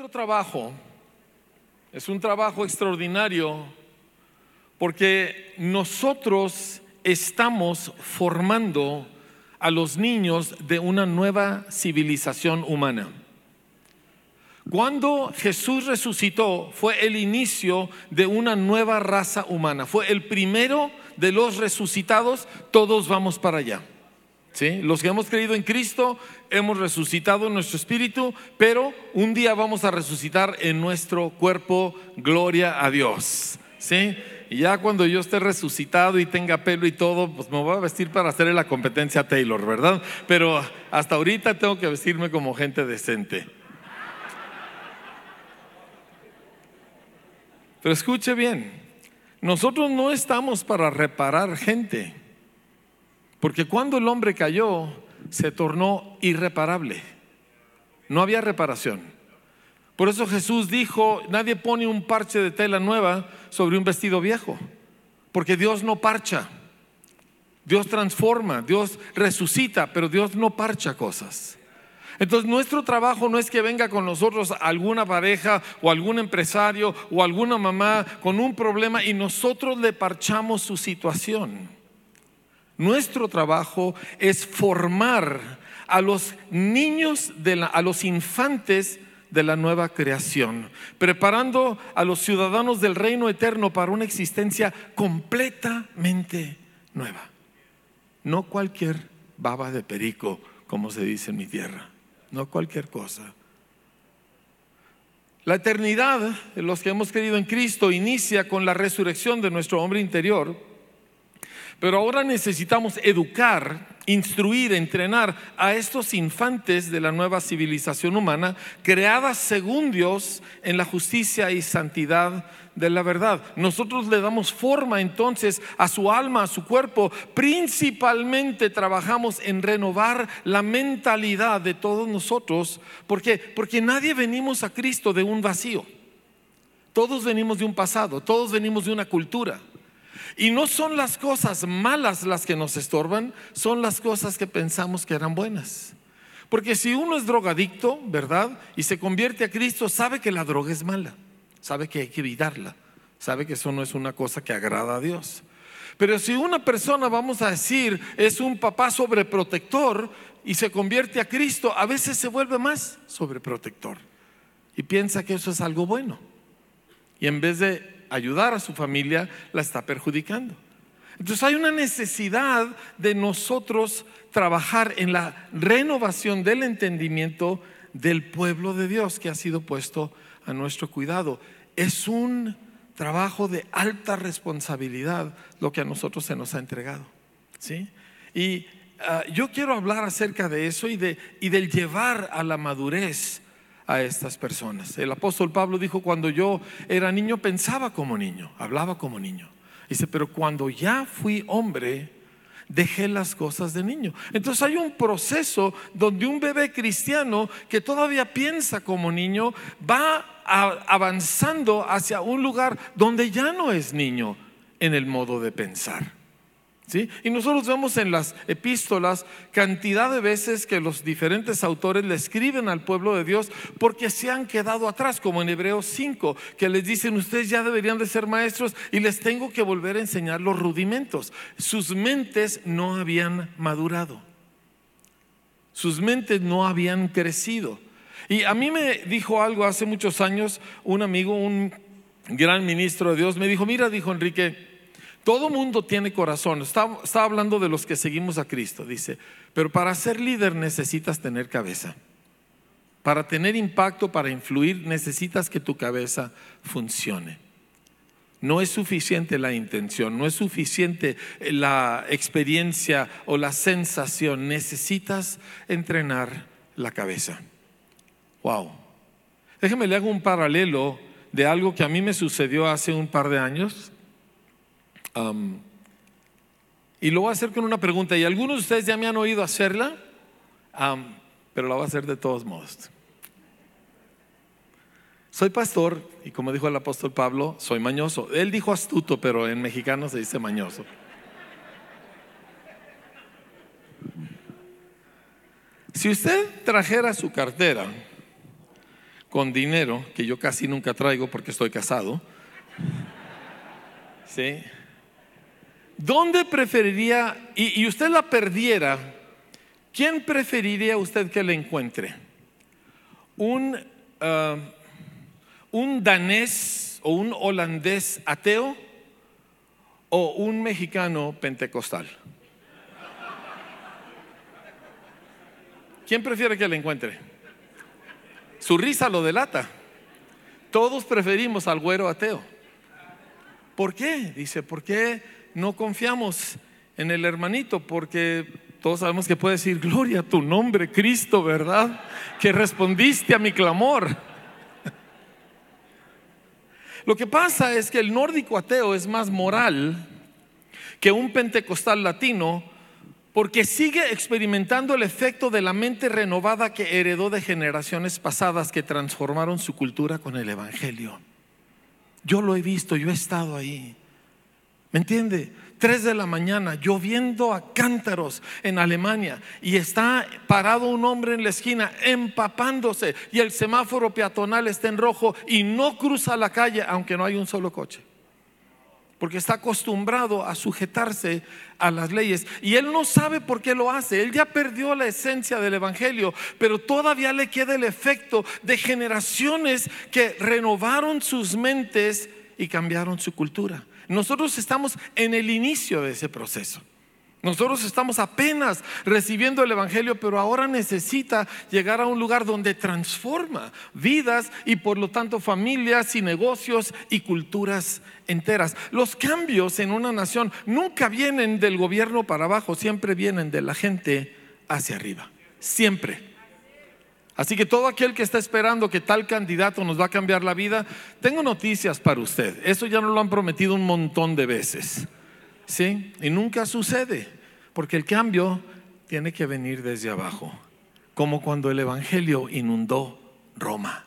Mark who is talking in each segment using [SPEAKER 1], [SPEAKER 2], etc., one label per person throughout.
[SPEAKER 1] Nuestro trabajo es un trabajo extraordinario porque nosotros estamos formando a los niños de una nueva civilización humana. Cuando Jesús resucitó fue el inicio de una nueva raza humana, fue el primero de los resucitados, todos vamos para allá. ¿Sí? Los que hemos creído en Cristo hemos resucitado en nuestro espíritu, pero un día vamos a resucitar en nuestro cuerpo, gloria a Dios. ¿Sí? Y ya cuando yo esté resucitado y tenga pelo y todo, pues me voy a vestir para hacerle la competencia a Taylor, ¿verdad? Pero hasta ahorita tengo que vestirme como gente decente. Pero escuche bien, nosotros no estamos para reparar gente, porque cuando el hombre cayó, se tornó irreparable. No había reparación. Por eso Jesús dijo, nadie pone un parche de tela nueva sobre un vestido viejo, porque Dios no parcha. Dios transforma, Dios resucita, pero Dios no parcha cosas. Entonces nuestro trabajo no es que venga con nosotros alguna pareja o algún empresario o alguna mamá con un problema y nosotros le parchamos su situación. Nuestro trabajo es formar a los niños, a los infantes de la nueva creación, preparando a los ciudadanos del reino eterno para una existencia completamente nueva. No cualquier baba de perico, como se dice en mi tierra, no cualquier cosa. La eternidad, los que hemos creído en Cristo, inicia con la resurrección de nuestro hombre interior, pero ahora necesitamos educar instruir, entrenar a estos infantes de la nueva civilización humana, creadas según Dios en la justicia y santidad de la verdad. Nosotros le damos forma entonces a su alma, a su cuerpo. Principalmente trabajamos en renovar la mentalidad de todos nosotros. ¿Por qué? Porque nadie venimos a Cristo de un vacío. Todos venimos de un pasado, todos venimos de una cultura. Y no son las cosas malas las que nos estorban, son las cosas que pensamos que eran buenas. Porque si uno es drogadicto, ¿verdad? Y se convierte a Cristo, sabe que la droga es mala, sabe que hay que evitarla, sabe que eso no es una cosa que agrada a Dios. Pero si una persona, vamos a decir, es un papá sobreprotector y se convierte a Cristo, a veces se vuelve más sobreprotector y piensa que eso es algo bueno. Y en vez de ayudar a su familia, la está perjudicando. Entonces hay una necesidad de nosotros trabajar en la renovación del entendimiento del pueblo de Dios que ha sido puesto a nuestro cuidado. Es un trabajo de alta responsabilidad lo que a nosotros se nos ha entregado. ¿sí? Y ah, yo quiero hablar acerca de eso y, de, y del llevar a la madurez a estas personas. El apóstol Pablo dijo, cuando yo era niño pensaba como niño, hablaba como niño. Dice, pero cuando ya fui hombre, dejé las cosas de niño. Entonces hay un proceso donde un bebé cristiano que todavía piensa como niño va avanzando hacia un lugar donde ya no es niño en el modo de pensar. Y nosotros vemos en las epístolas cantidad de veces que los diferentes autores le escriben al pueblo de Dios porque se han quedado atrás, como en Hebreos 5, que les dicen, ustedes ya deberían de ser maestros y les tengo que volver a enseñar los rudimentos. Sus mentes no habían madurado, sus mentes no habían crecido. Y a mí me dijo algo hace muchos años un amigo, un gran ministro de Dios, me dijo, mira, dijo Enrique, todo mundo tiene corazón. Está, hablando de los que seguimos a Cristo. Dice, pero para ser líder necesitas tener cabeza. Para tener impacto, para influir, necesitas que tu cabeza funcione. No es suficiente la intención, no es suficiente la experiencia o la sensación. Necesitas entrenar la cabeza. Wow. Déjeme le hago un paralelo de algo que a mí me sucedió hace un par de años y lo voy a hacer con una pregunta, y algunos de ustedes ya me han oído hacerla, pero la voy a hacer de todos modos. Soy pastor, y como dijo el apóstol Pablo, soy mañoso. Él dijo astuto, pero en mexicano se dice mañoso. Si usted trajera su cartera, con dinero, que yo casi nunca traigo porque estoy casado, ¿sí? ¿Dónde preferiría, y, usted la perdiera, quién preferiría usted que la encuentre? ¿Un, ah, un danés o un holandés ateo o un mexicano pentecostal? ¿Quién prefiere que la encuentre? Su risa lo delata. Todos preferimos al güero ateo. ¿Por qué? Dice, ¿por qué no confiamos en el hermanito? Porque todos sabemos que puede decir, gloria a tu nombre, Cristo, ¿verdad? Que respondiste a mi clamor. Lo que pasa es que el nórdico ateo es más moral que un pentecostal latino porque sigue experimentando el efecto de la mente renovada que heredó de generaciones pasadas que transformaron su cultura con el Evangelio. Yo lo he visto, yo he estado ahí. ¿Me entiende? Tres de la mañana, lloviendo a cántaros en Alemania, y está parado un hombre en la esquina empapándose, y el semáforo peatonal está en rojo y no cruza la calle, aunque no hay un solo coche porque está acostumbrado a sujetarse a las leyes. Y él no sabe por qué lo hace. Él ya perdió la esencia del Evangelio, pero todavía le queda el efecto de generaciones que renovaron sus mentes y cambiaron su cultura. Nosotros estamos en el inicio de ese proceso. Nosotros estamos apenas recibiendo el Evangelio, pero ahora necesita llegar a un lugar donde transforma vidas y por lo tanto familias y negocios y culturas enteras. Los cambios en una nación nunca vienen del gobierno para abajo, siempre vienen de la gente hacia arriba. Siempre. Así que todo aquel que está esperando que tal candidato nos va a cambiar la vida, tengo noticias para usted. Eso ya nos lo han prometido un montón de veces. ¿sí? Y nunca sucede, porque el cambio tiene que venir desde abajo, como cuando el Evangelio inundó Roma.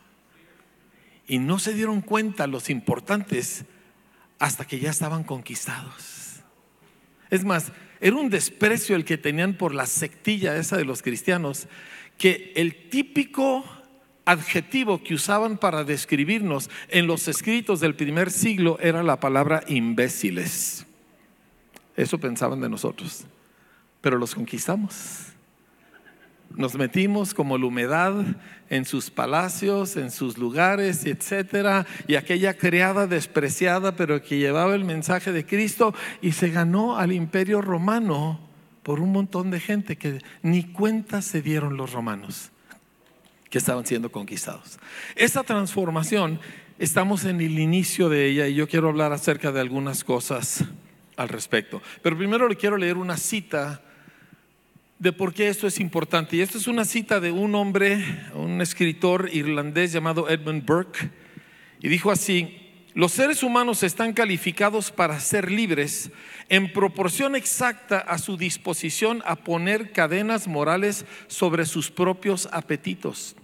[SPEAKER 1] Y no se dieron cuenta los importantes hasta que ya estaban conquistados. Es más, era un desprecio el que tenían por la sectilla esa de los cristianos, que el típico adjetivo que usaban para describirnos en los escritos del primer siglo era la palabra imbéciles. Eso pensaban de nosotros. Pero los conquistamos. Nos metimos como la humedad en sus palacios, en sus lugares, etcétera, y aquella criada despreciada, pero que llevaba el mensaje de Cristo y se ganó al imperio romano por un montón de gente que ni cuenta se dieron los romanos que estaban siendo conquistados. Esa transformación, estamos en el inicio de ella y yo quiero hablar acerca de algunas cosas al respecto. Pero primero le quiero leer una cita de por qué esto es importante. Y esta es una cita de un hombre, un escritor irlandés llamado Edmund Burke, y dijo así, los seres humanos están calificados para ser libres en proporción exacta a su disposición a poner cadenas morales sobre sus propios apetitos.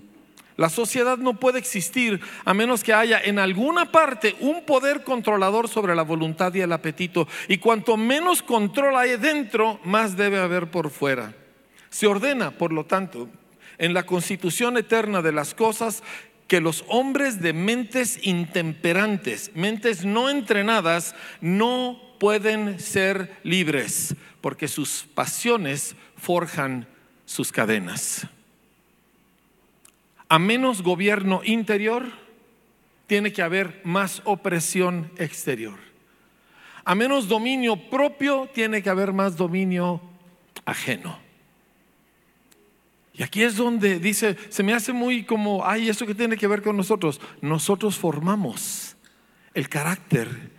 [SPEAKER 1] La sociedad no puede existir a menos que haya en alguna parte un poder controlador sobre la voluntad y el apetito. Y cuanto menos control hay dentro, más debe haber por fuera. Se ordena, por lo tanto, en la constitución eterna de las cosas que los hombres de mentes intemperantes, mentes no entrenadas, no pueden ser libres, porque sus pasiones forjan sus cadenas a menos gobierno interior, tiene que haber más opresión exterior. A menos dominio propio, tiene que haber más dominio ajeno. Y aquí es donde dice, se me hace muy como, ay, ¿eso que tiene que ver con nosotros? Nosotros formamos el carácter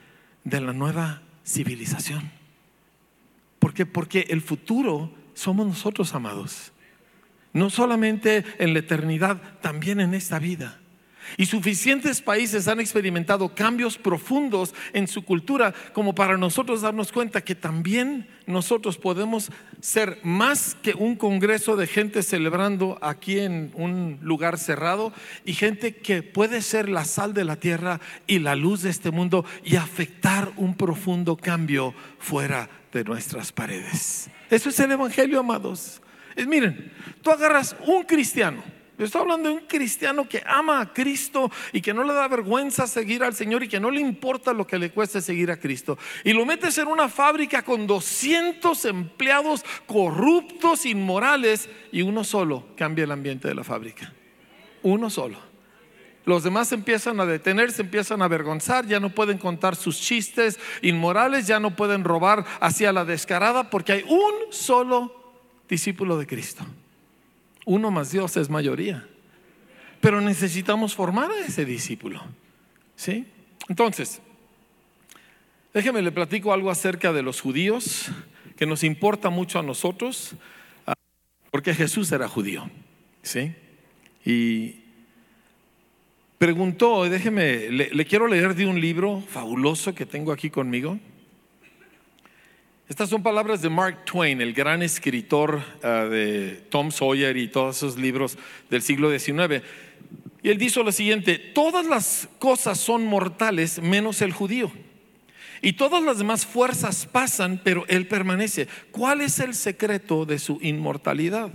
[SPEAKER 1] de la nueva civilización. ¿Por qué? Porque el futuro somos nosotros, amados. No solamente en la eternidad, también en esta vida. Y suficientes países han experimentado cambios profundos en su cultura como para nosotros darnos cuenta que también nosotros podemos ser más que un congreso de gente celebrando aquí en un lugar cerrado y gente que puede ser la sal de la tierra y la luz de este mundo y afectar un profundo cambio fuera de nuestras paredes. Eso es el Evangelio, amados miren, tú agarras un cristiano, Estoy hablando de un cristiano que ama a Cristo y que no le da vergüenza seguir al Señor y que no le importa lo que le cueste seguir a Cristo. Y lo metes en una fábrica con 200 empleados corruptos, inmorales, y uno solo cambia el ambiente de la fábrica. Uno solo. Los demás empiezan a detenerse, empiezan a avergonzar, ya no pueden contar sus chistes inmorales, ya no pueden robar hacia la descarada porque hay un solo discípulo de Cristo. Uno más Dios es mayoría. Pero necesitamos formar a ese discípulo. ¿Sí? Entonces, déjeme le platico algo acerca de los judíos que nos importa mucho a nosotros, ah, porque Jesús era judío. ¿Sí? Y preguntó, déjeme, le, le quiero leer de un libro fabuloso que tengo aquí conmigo. Estas son palabras de Mark Twain, el gran escritor ah, de Tom Sawyer y todos esos libros del siglo XIX. Y él dijo lo siguiente, todas las cosas son mortales menos el judío. Y todas las demás fuerzas pasan, pero él permanece. ¿Cuál es el secreto de su inmortalidad?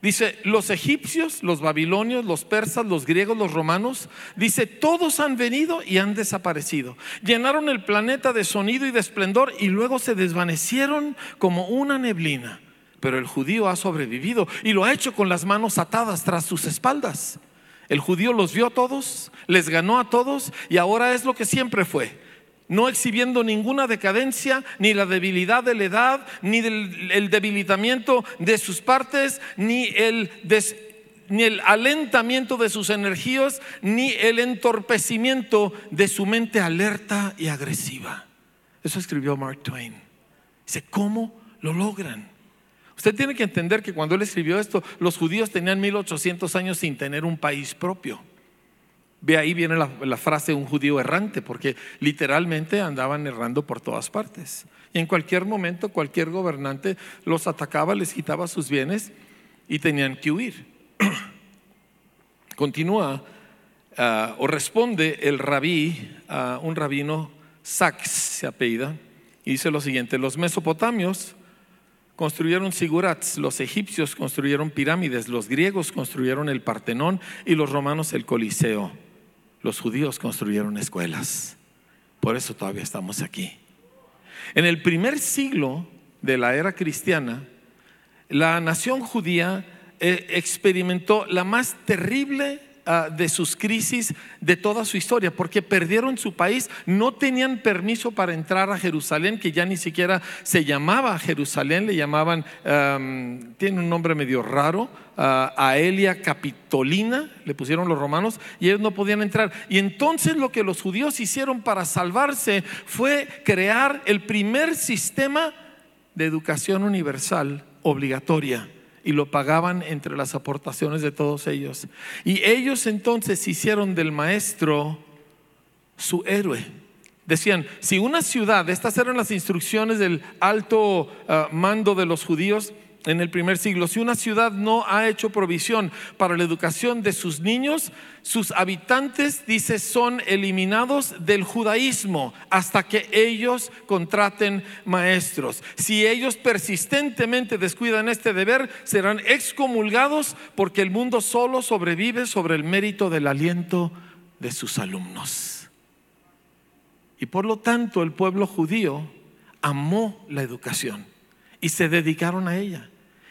[SPEAKER 1] Dice, los egipcios, los babilonios, los persas, los griegos, los romanos, dice, todos han venido y han desaparecido. Llenaron el planeta de sonido y de esplendor y luego se desvanecieron como una neblina. Pero el judío ha sobrevivido y lo ha hecho con las manos atadas tras sus espaldas. El judío los vio a todos, les ganó a todos y ahora es lo que siempre fue no exhibiendo ninguna decadencia, ni la debilidad de la edad, ni el debilitamiento de sus partes, ni el, ni el alentamiento de sus energías, ni el entorpecimiento de su mente alerta y agresiva. Eso escribió Mark Twain. Dice, ¿cómo lo logran? Usted tiene que entender que cuando él escribió esto, los judíos tenían 1800 años sin tener un país propio. Ve ahí viene la, frase un judío errante, porque literalmente andaban errando por todas partes. Y en cualquier momento cualquier gobernante los atacaba, les quitaba sus bienes y tenían que huir. Continúa ah, o responde el rabí, un rabino, Sax se apellida, y dice lo siguiente, los mesopotamios construyeron sigurats, los egipcios construyeron pirámides, los griegos construyeron el Partenón y los romanos el Coliseo los judíos construyeron escuelas. Por eso todavía estamos aquí. En el primer siglo de la era cristiana, la nación judía eh, experimentó la más terrible Ah, de sus crisis de toda su historia, porque perdieron su país, no tenían permiso para entrar a Jerusalén, que ya ni siquiera se llamaba Jerusalén, le llamaban, tiene un nombre medio raro, uh, Aelia Capitolina, le pusieron los romanos, y ellos no podían entrar. Y entonces lo que los judíos hicieron para salvarse fue crear el primer sistema de educación universal obligatoria y lo pagaban entre las aportaciones de todos ellos. Y ellos entonces hicieron del maestro su héroe. Decían, si una ciudad, estas eran las instrucciones del alto ah, mando de los judíos, en el primer siglo. Si una ciudad no ha hecho provisión para la educación de sus niños, sus habitantes, dice, son eliminados del judaísmo hasta que ellos contraten maestros. Si ellos persistentemente descuidan este deber, serán excomulgados porque el mundo solo sobrevive sobre el mérito del aliento de sus alumnos. Y por lo tanto el pueblo judío amó la educación y se dedicaron a ella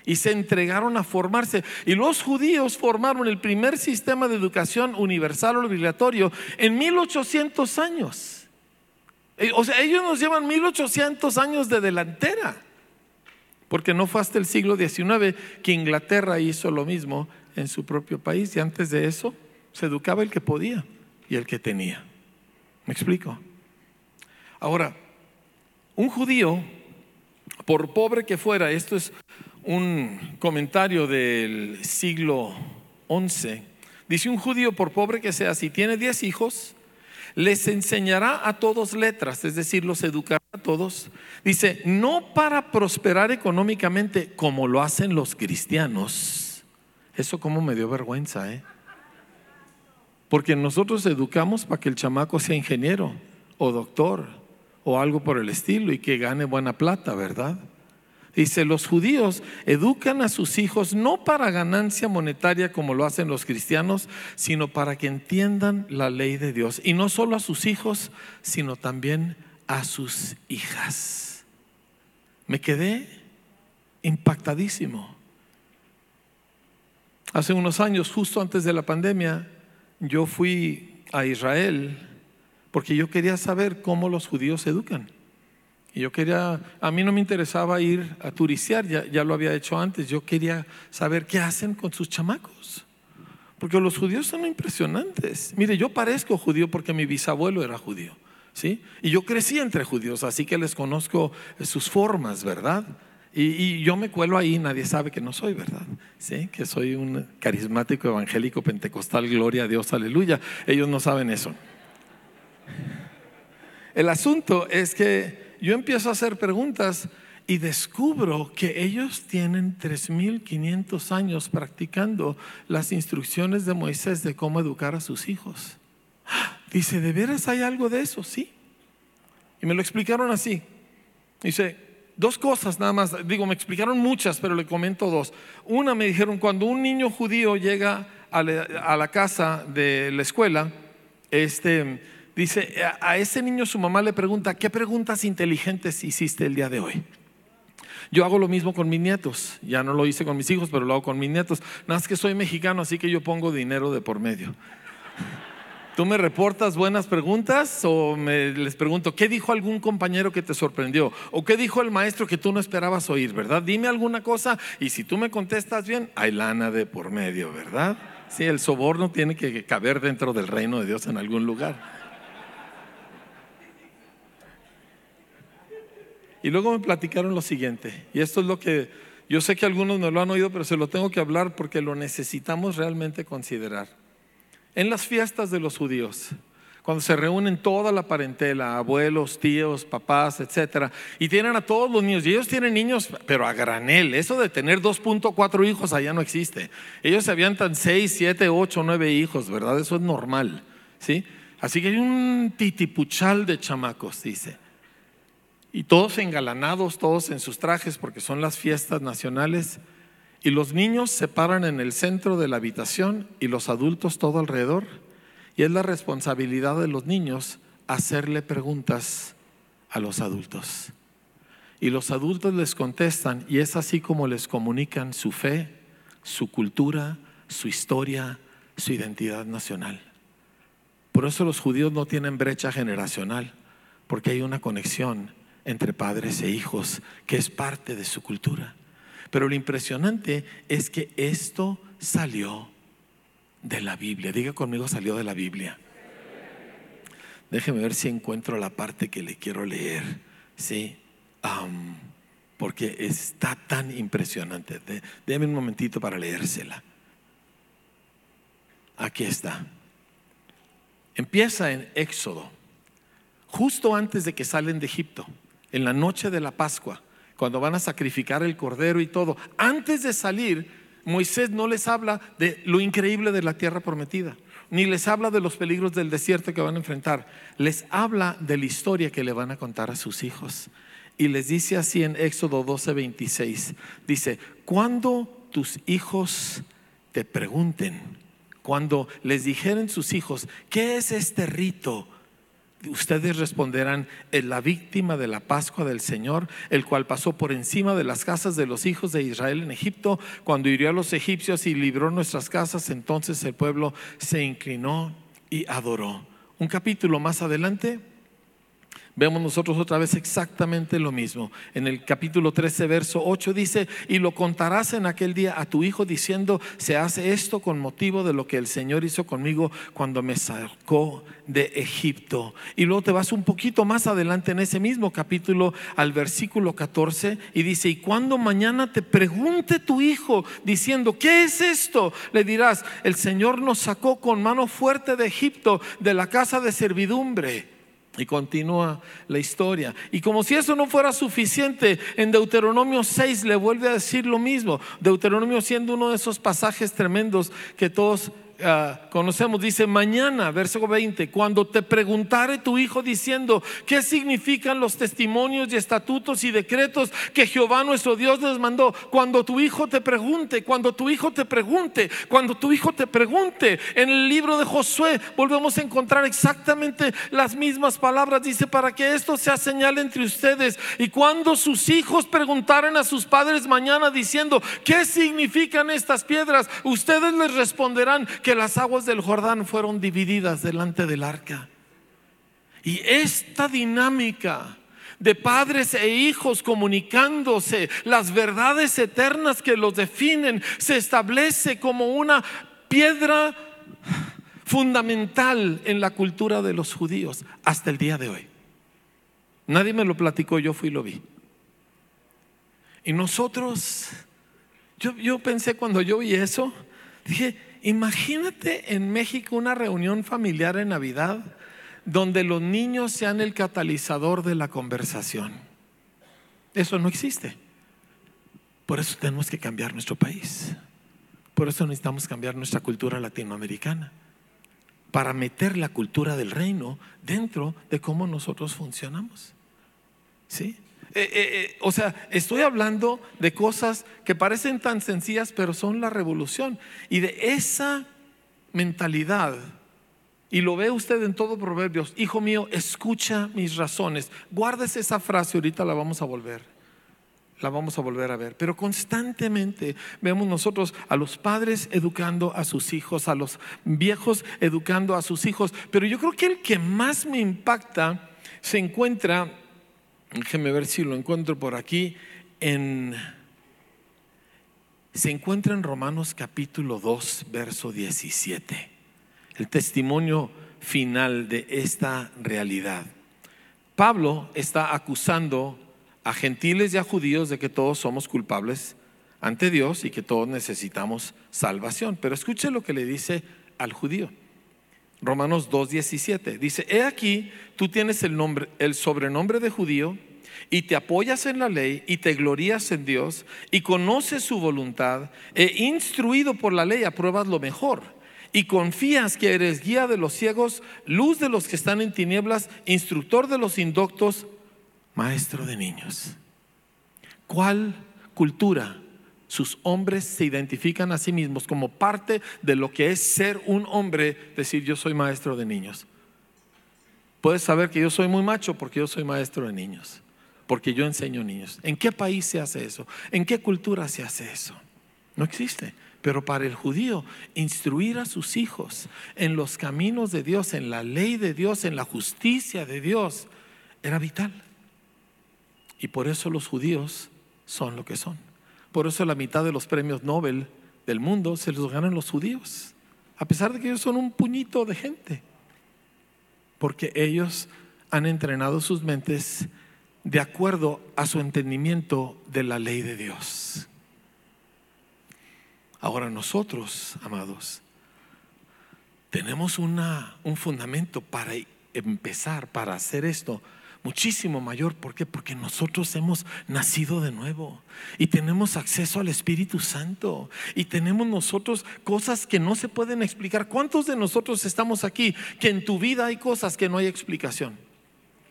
[SPEAKER 1] y se entregaron a formarse. Y los judíos formaron el primer sistema de educación universal obligatorio en 1800 años. Eh, o sea, ellos nos llevan 1800 años de delantera, porque no fue hasta el siglo XIX que Inglaterra hizo lo mismo en su propio país y antes de eso se educaba el que podía y el que tenía. ¿Me explico? Ahora, un judío por pobre que fuera, esto es un comentario del siglo XI, dice un judío, por pobre que sea, si tiene diez hijos, les enseñará a todos letras, es decir, los educará a todos. Dice, no para prosperar económicamente como lo hacen los cristianos. Eso como me dio vergüenza, ¿eh? Porque nosotros educamos para que el chamaco sea ingeniero o doctor o algo por el estilo y que gane buena plata, ¿verdad? Dice, los judíos educan a sus hijos no para ganancia monetaria como lo hacen los cristianos, sino para que entiendan la ley de Dios. Y no solo a sus hijos, sino también a sus hijas. Me quedé impactadísimo. Hace unos años, justo antes de la pandemia, yo fui a Israel porque yo quería saber cómo los judíos educan. Y yo quería, a mí no me interesaba ir a turistear, ya, ya lo había hecho antes, yo quería saber qué hacen con sus chamacos. Porque los judíos son impresionantes. Mire, yo parezco judío porque mi bisabuelo era judío. ¿sí? Y yo crecí entre judíos, así que les conozco sus formas, ¿verdad? Y, y, yo me cuelo ahí, nadie sabe que no soy, ¿verdad? ¿Sí? Que soy un carismático evangélico pentecostal, gloria a Dios, aleluya. Ellos no saben eso. El asunto es que yo empiezo a hacer preguntas y descubro que ellos tienen 3.500 años practicando las instrucciones de Moisés de cómo educar a sus hijos. Dice, ¿de veras hay algo de eso? Sí. Y me lo explicaron así. Dice, dos cosas nada más. Digo, me explicaron muchas, pero le comento dos. Una me dijeron, cuando un niño judío llega a la, casa de la escuela, este Dice, a ese niño su mamá le pregunta, ¿qué preguntas inteligentes hiciste el día de hoy? Yo hago lo mismo con mis nietos. Ya no lo hice con mis hijos, pero lo hago con mis nietos. Nada más que soy mexicano, así que yo pongo dinero de por medio. ¿Tú me reportas buenas preguntas o me, les pregunto, ¿qué dijo algún compañero que te sorprendió? ¿O qué dijo el maestro que tú no esperabas oír, verdad? Dime alguna cosa y si tú me contestas bien, hay lana de por medio, ¿verdad? Sí, el soborno tiene que caber dentro del reino de Dios en algún lugar. Y luego me platicaron lo siguiente, y esto es lo que yo sé que algunos no lo han oído, pero se lo tengo que hablar porque lo necesitamos realmente considerar. En las fiestas de los judíos, cuando se reúnen toda la parentela, abuelos, tíos, papás, etcétera, y tienen a todos los niños, y ellos tienen niños, pero a granel, eso de tener 2.4 hijos allá no existe. Ellos se avientan 6, 7, 8, 9 hijos, ¿verdad? Eso es normal, ¿sí? Así que hay un titipuchal de chamacos, dice. Y todos engalanados, todos en sus trajes, porque son las fiestas nacionales. Y los niños se paran en el centro de la habitación y los adultos todo alrededor. Y es la responsabilidad de los niños hacerle preguntas a los adultos. Y los adultos les contestan y es así como les comunican su fe, su cultura, su historia, su identidad nacional. Por eso los judíos no tienen brecha generacional, porque hay una conexión entre padres e hijos, que es parte de su cultura. Pero lo impresionante es que esto salió de la Biblia. Diga conmigo, salió de la Biblia. Déjeme ver si encuentro la parte que le quiero leer. Sí, porque está tan impresionante. Déme un momentito para leérsela. Aquí está. Empieza en Éxodo, justo antes de que salen de Egipto en la noche de la Pascua, cuando van a sacrificar el cordero y todo, antes de salir, Moisés no les habla de lo increíble de la tierra prometida, ni les habla de los peligros del desierto que van a enfrentar, les habla de la historia que le van a contar a sus hijos. Y les dice así en Éxodo 12, 26, dice, cuando tus hijos te pregunten, cuando les dijeren sus hijos, ¿qué es este rito? Ustedes responderán, es la víctima de la Pascua del Señor, el cual pasó por encima de las casas de los hijos de Israel en Egipto, cuando hirió a los egipcios y libró nuestras casas, entonces el pueblo se inclinó y adoró. Un capítulo más adelante Vemos nosotros otra vez exactamente lo mismo. En el capítulo 13, verso 8 dice, y lo contarás en aquel día a tu hijo diciendo, se hace esto con motivo de lo que el Señor hizo conmigo cuando me sacó de Egipto. Y luego te vas un poquito más adelante en ese mismo capítulo al versículo 14 y dice, y cuando mañana te pregunte tu hijo diciendo, ¿qué es esto? Le dirás, el Señor nos sacó con mano fuerte de Egipto, de la casa de servidumbre. Y continúa la historia. Y como si eso no fuera suficiente, en Deuteronomio 6 le vuelve a decir lo mismo. Deuteronomio siendo uno de esos pasajes tremendos que todos ah, conocemos, dice mañana, verso 20, cuando te preguntare tu hijo diciendo, ¿qué significan los testimonios y estatutos y decretos que Jehová nuestro Dios les mandó? Cuando tu hijo te pregunte, cuando tu hijo te pregunte, cuando tu hijo te pregunte, en el libro de Josué volvemos a encontrar exactamente las mismas palabras, dice, para que esto sea señal entre ustedes y cuando sus hijos preguntaren a sus padres mañana diciendo, ¿qué significan estas piedras? Ustedes les responderán que las aguas del Jordán fueron divididas delante del arca. Y esta dinámica de padres e hijos comunicándose, las verdades eternas que los definen, se establece como una piedra fundamental en la cultura de los judíos hasta el día de hoy. Nadie me lo platicó, yo fui y lo vi. Y nosotros, yo, yo pensé cuando yo vi eso, dije, imagínate en México una reunión familiar en Navidad donde los niños sean el catalizador de la conversación. Eso no existe. Por eso tenemos que cambiar nuestro país. Por eso necesitamos cambiar nuestra cultura latinoamericana. Para meter la cultura del reino dentro de cómo nosotros funcionamos. ¿Sí? Eh, eh, eh, o sea, estoy hablando de cosas que parecen tan sencillas, pero son la revolución. Y de esa mentalidad, y lo ve usted en todo Proverbios, hijo mío, escucha mis razones. Guárdese esa frase, ahorita la vamos a volver. La vamos a volver a ver. Pero constantemente vemos nosotros a los padres educando a sus hijos, a los viejos educando a sus hijos. Pero yo creo que el que más me impacta se encuentra Déjeme ver si lo encuentro por aquí. Se encuentra en Romanos capítulo 2, verso 17. El testimonio final de esta realidad. Pablo está acusando a gentiles y a judíos de que todos somos culpables ante Dios y que todos necesitamos salvación. Pero escuche lo que le dice al judío. Romanos 2:17 dice, "He aquí, tú tienes el nombre el sobrenombre de judío y te apoyas en la ley y te glorías en Dios y conoces su voluntad e instruido por la ley apruebas lo mejor y confías que eres guía de los ciegos, luz de los que están en tinieblas, instructor de los indoctos, maestro de niños." ¿Cuál cultura sus hombres se identifican a sí mismos como parte de lo que es ser un hombre, decir yo soy maestro de niños. Puedes saber que yo soy muy macho porque yo soy maestro de niños, porque yo enseño niños. ¿En qué país se hace eso? ¿En qué cultura se hace eso? No existe. Pero para el judío, instruir a sus hijos en los caminos de Dios, en la ley de Dios, en la justicia de Dios, era vital. Y por eso los judíos son lo que son. Por eso la mitad de los premios Nobel del mundo se los ganan los judíos, a pesar de que ellos son un puñito de gente, porque ellos han entrenado sus mentes de acuerdo a su entendimiento de la ley de Dios. Ahora nosotros, amados, tenemos una, un fundamento para empezar, para hacer esto muchísimo mayor. ¿Por qué? Porque nosotros hemos nacido de nuevo y tenemos acceso al Espíritu Santo y tenemos nosotros cosas que no se pueden explicar. ¿Cuántos de nosotros estamos aquí que en tu vida hay cosas que no hay explicación?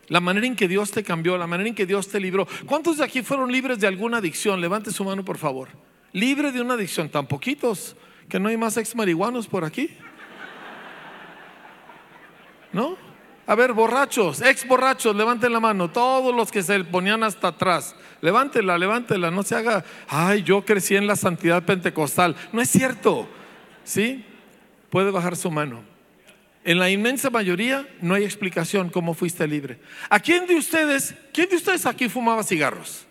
[SPEAKER 1] La manera en que Dios te cambió, la manera en que Dios te libró. ¿Cuántos de aquí fueron libres de alguna adicción? Levante su mano, por favor. Libre de una adicción, tan poquitos que no hay más ex marihuanos por aquí. ¿No? A ver, borrachos, ex borrachos, levanten la mano. Todos los que se ponían hasta atrás. Levántela, levántela. No se haga, ay, yo crecí en la santidad pentecostal. No es cierto. ¿Sí? Puede bajar su mano. En la inmensa mayoría no hay explicación cómo fuiste libre. ¿A quién de ustedes, quién de ustedes aquí fumaba cigarros?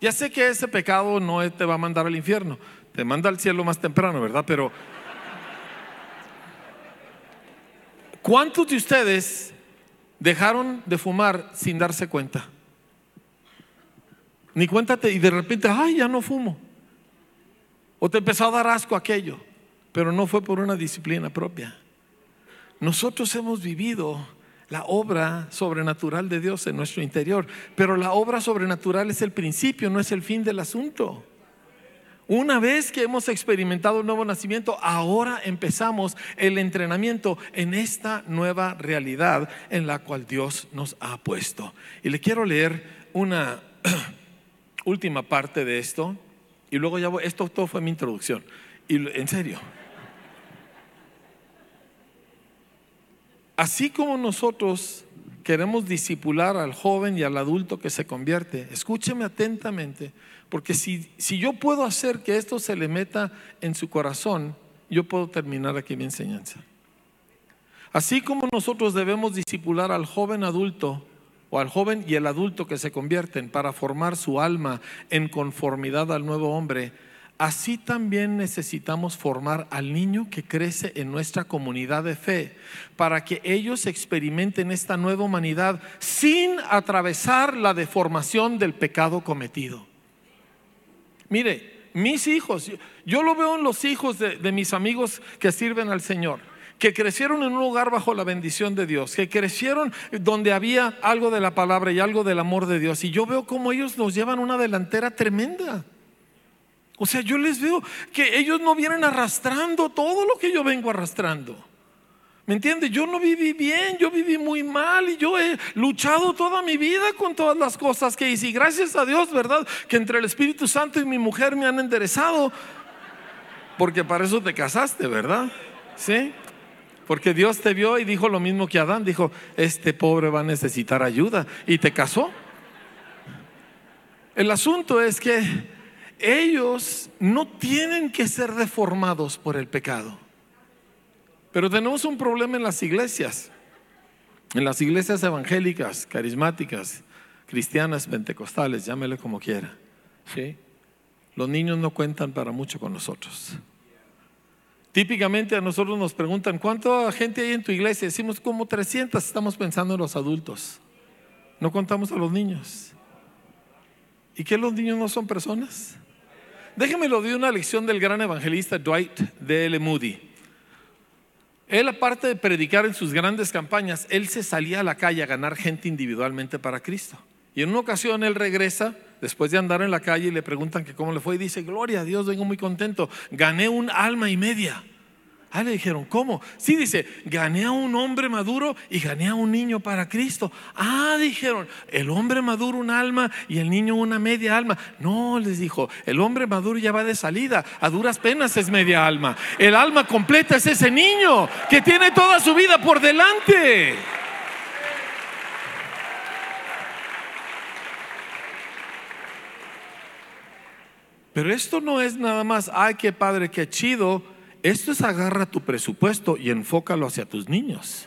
[SPEAKER 1] Ya sé que ese pecado no te va a mandar al infierno, te manda al cielo más temprano, ¿verdad? Pero ¿cuántos de ustedes dejaron de fumar sin darse cuenta. Ni cuéntate y de repente, ay, ya no fumo. O te empezó a dar asco aquello, pero no fue por una disciplina propia. Nosotros hemos vivido la obra sobrenatural de Dios en nuestro interior, pero la obra sobrenatural es el principio, no es el fin del asunto. Una vez que hemos experimentado un nuevo nacimiento, ahora empezamos el entrenamiento en esta nueva realidad en la cual Dios nos ha puesto. Y le quiero leer una última parte de esto y luego ya voy, esto todo fue mi introducción. Y en serio. Así como nosotros queremos disipular al joven y al adulto que se convierte, escúcheme atentamente, porque si, si yo puedo hacer que esto se le meta en su corazón, yo puedo terminar aquí mi enseñanza. Así como nosotros debemos disipular al joven adulto o al joven y el adulto que se convierten para formar su alma en conformidad al nuevo hombre, Así también necesitamos formar al niño que crece en nuestra comunidad de fe para que ellos experimenten esta nueva humanidad sin atravesar la deformación del pecado cometido. Mire, mis hijos, yo lo veo en los hijos de, mis amigos que sirven al Señor que crecieron en un lugar bajo la bendición de Dios, que crecieron donde había algo de la palabra y algo del amor de Dios. Y yo veo cómo ellos nos llevan una delantera tremenda. O sea, yo les veo que ellos no vienen arrastrando todo lo que yo vengo arrastrando. ¿Me entiendes? Yo no viví bien, yo viví muy mal y yo he luchado toda mi vida con todas las cosas que hice. Y gracias a Dios, ¿verdad? Que entre el Espíritu Santo y mi mujer me han enderezado. Porque para eso te casaste, ¿verdad? ¿Sí? Porque Dios te vio y dijo lo mismo que Adán. Dijo, este pobre va a necesitar ayuda. Y te casó. El asunto es que ellos no tienen que ser deformados por el pecado. Pero tenemos un problema en las iglesias, en las iglesias evangélicas, carismáticas, cristianas, pentecostales, llámele como quiera. ¿sí? Los niños no cuentan para mucho con nosotros. Típicamente a nosotros nos preguntan, ¿cuánta gente hay en tu iglesia? Decimos como 300, estamos pensando en los adultos. No contamos a los niños. ¿Y qué los niños no son personas? Déjeme lo de una lección del gran evangelista Dwight D.L. Moody. Él, aparte de predicar en sus grandes campañas, él se salía a la calle a ganar gente individualmente para Cristo. Y en una ocasión él regresa, después de andar en la calle, y le preguntan que cómo le fue, y dice, gloria a Dios, vengo muy contento, gané un alma y media. Ah, le dijeron, ¿cómo? Sí, dice, gané a un hombre maduro y gané a un niño para Cristo. Ah, dijeron, el hombre maduro un alma y el niño una media alma. No, les dijo, el hombre maduro ya va de salida, a duras penas es media alma. El alma completa es ese niño que tiene toda su vida por delante. Pero esto no es nada más, ay, qué padre, qué chido esto es agarra tu presupuesto y enfócalo hacia tus niños.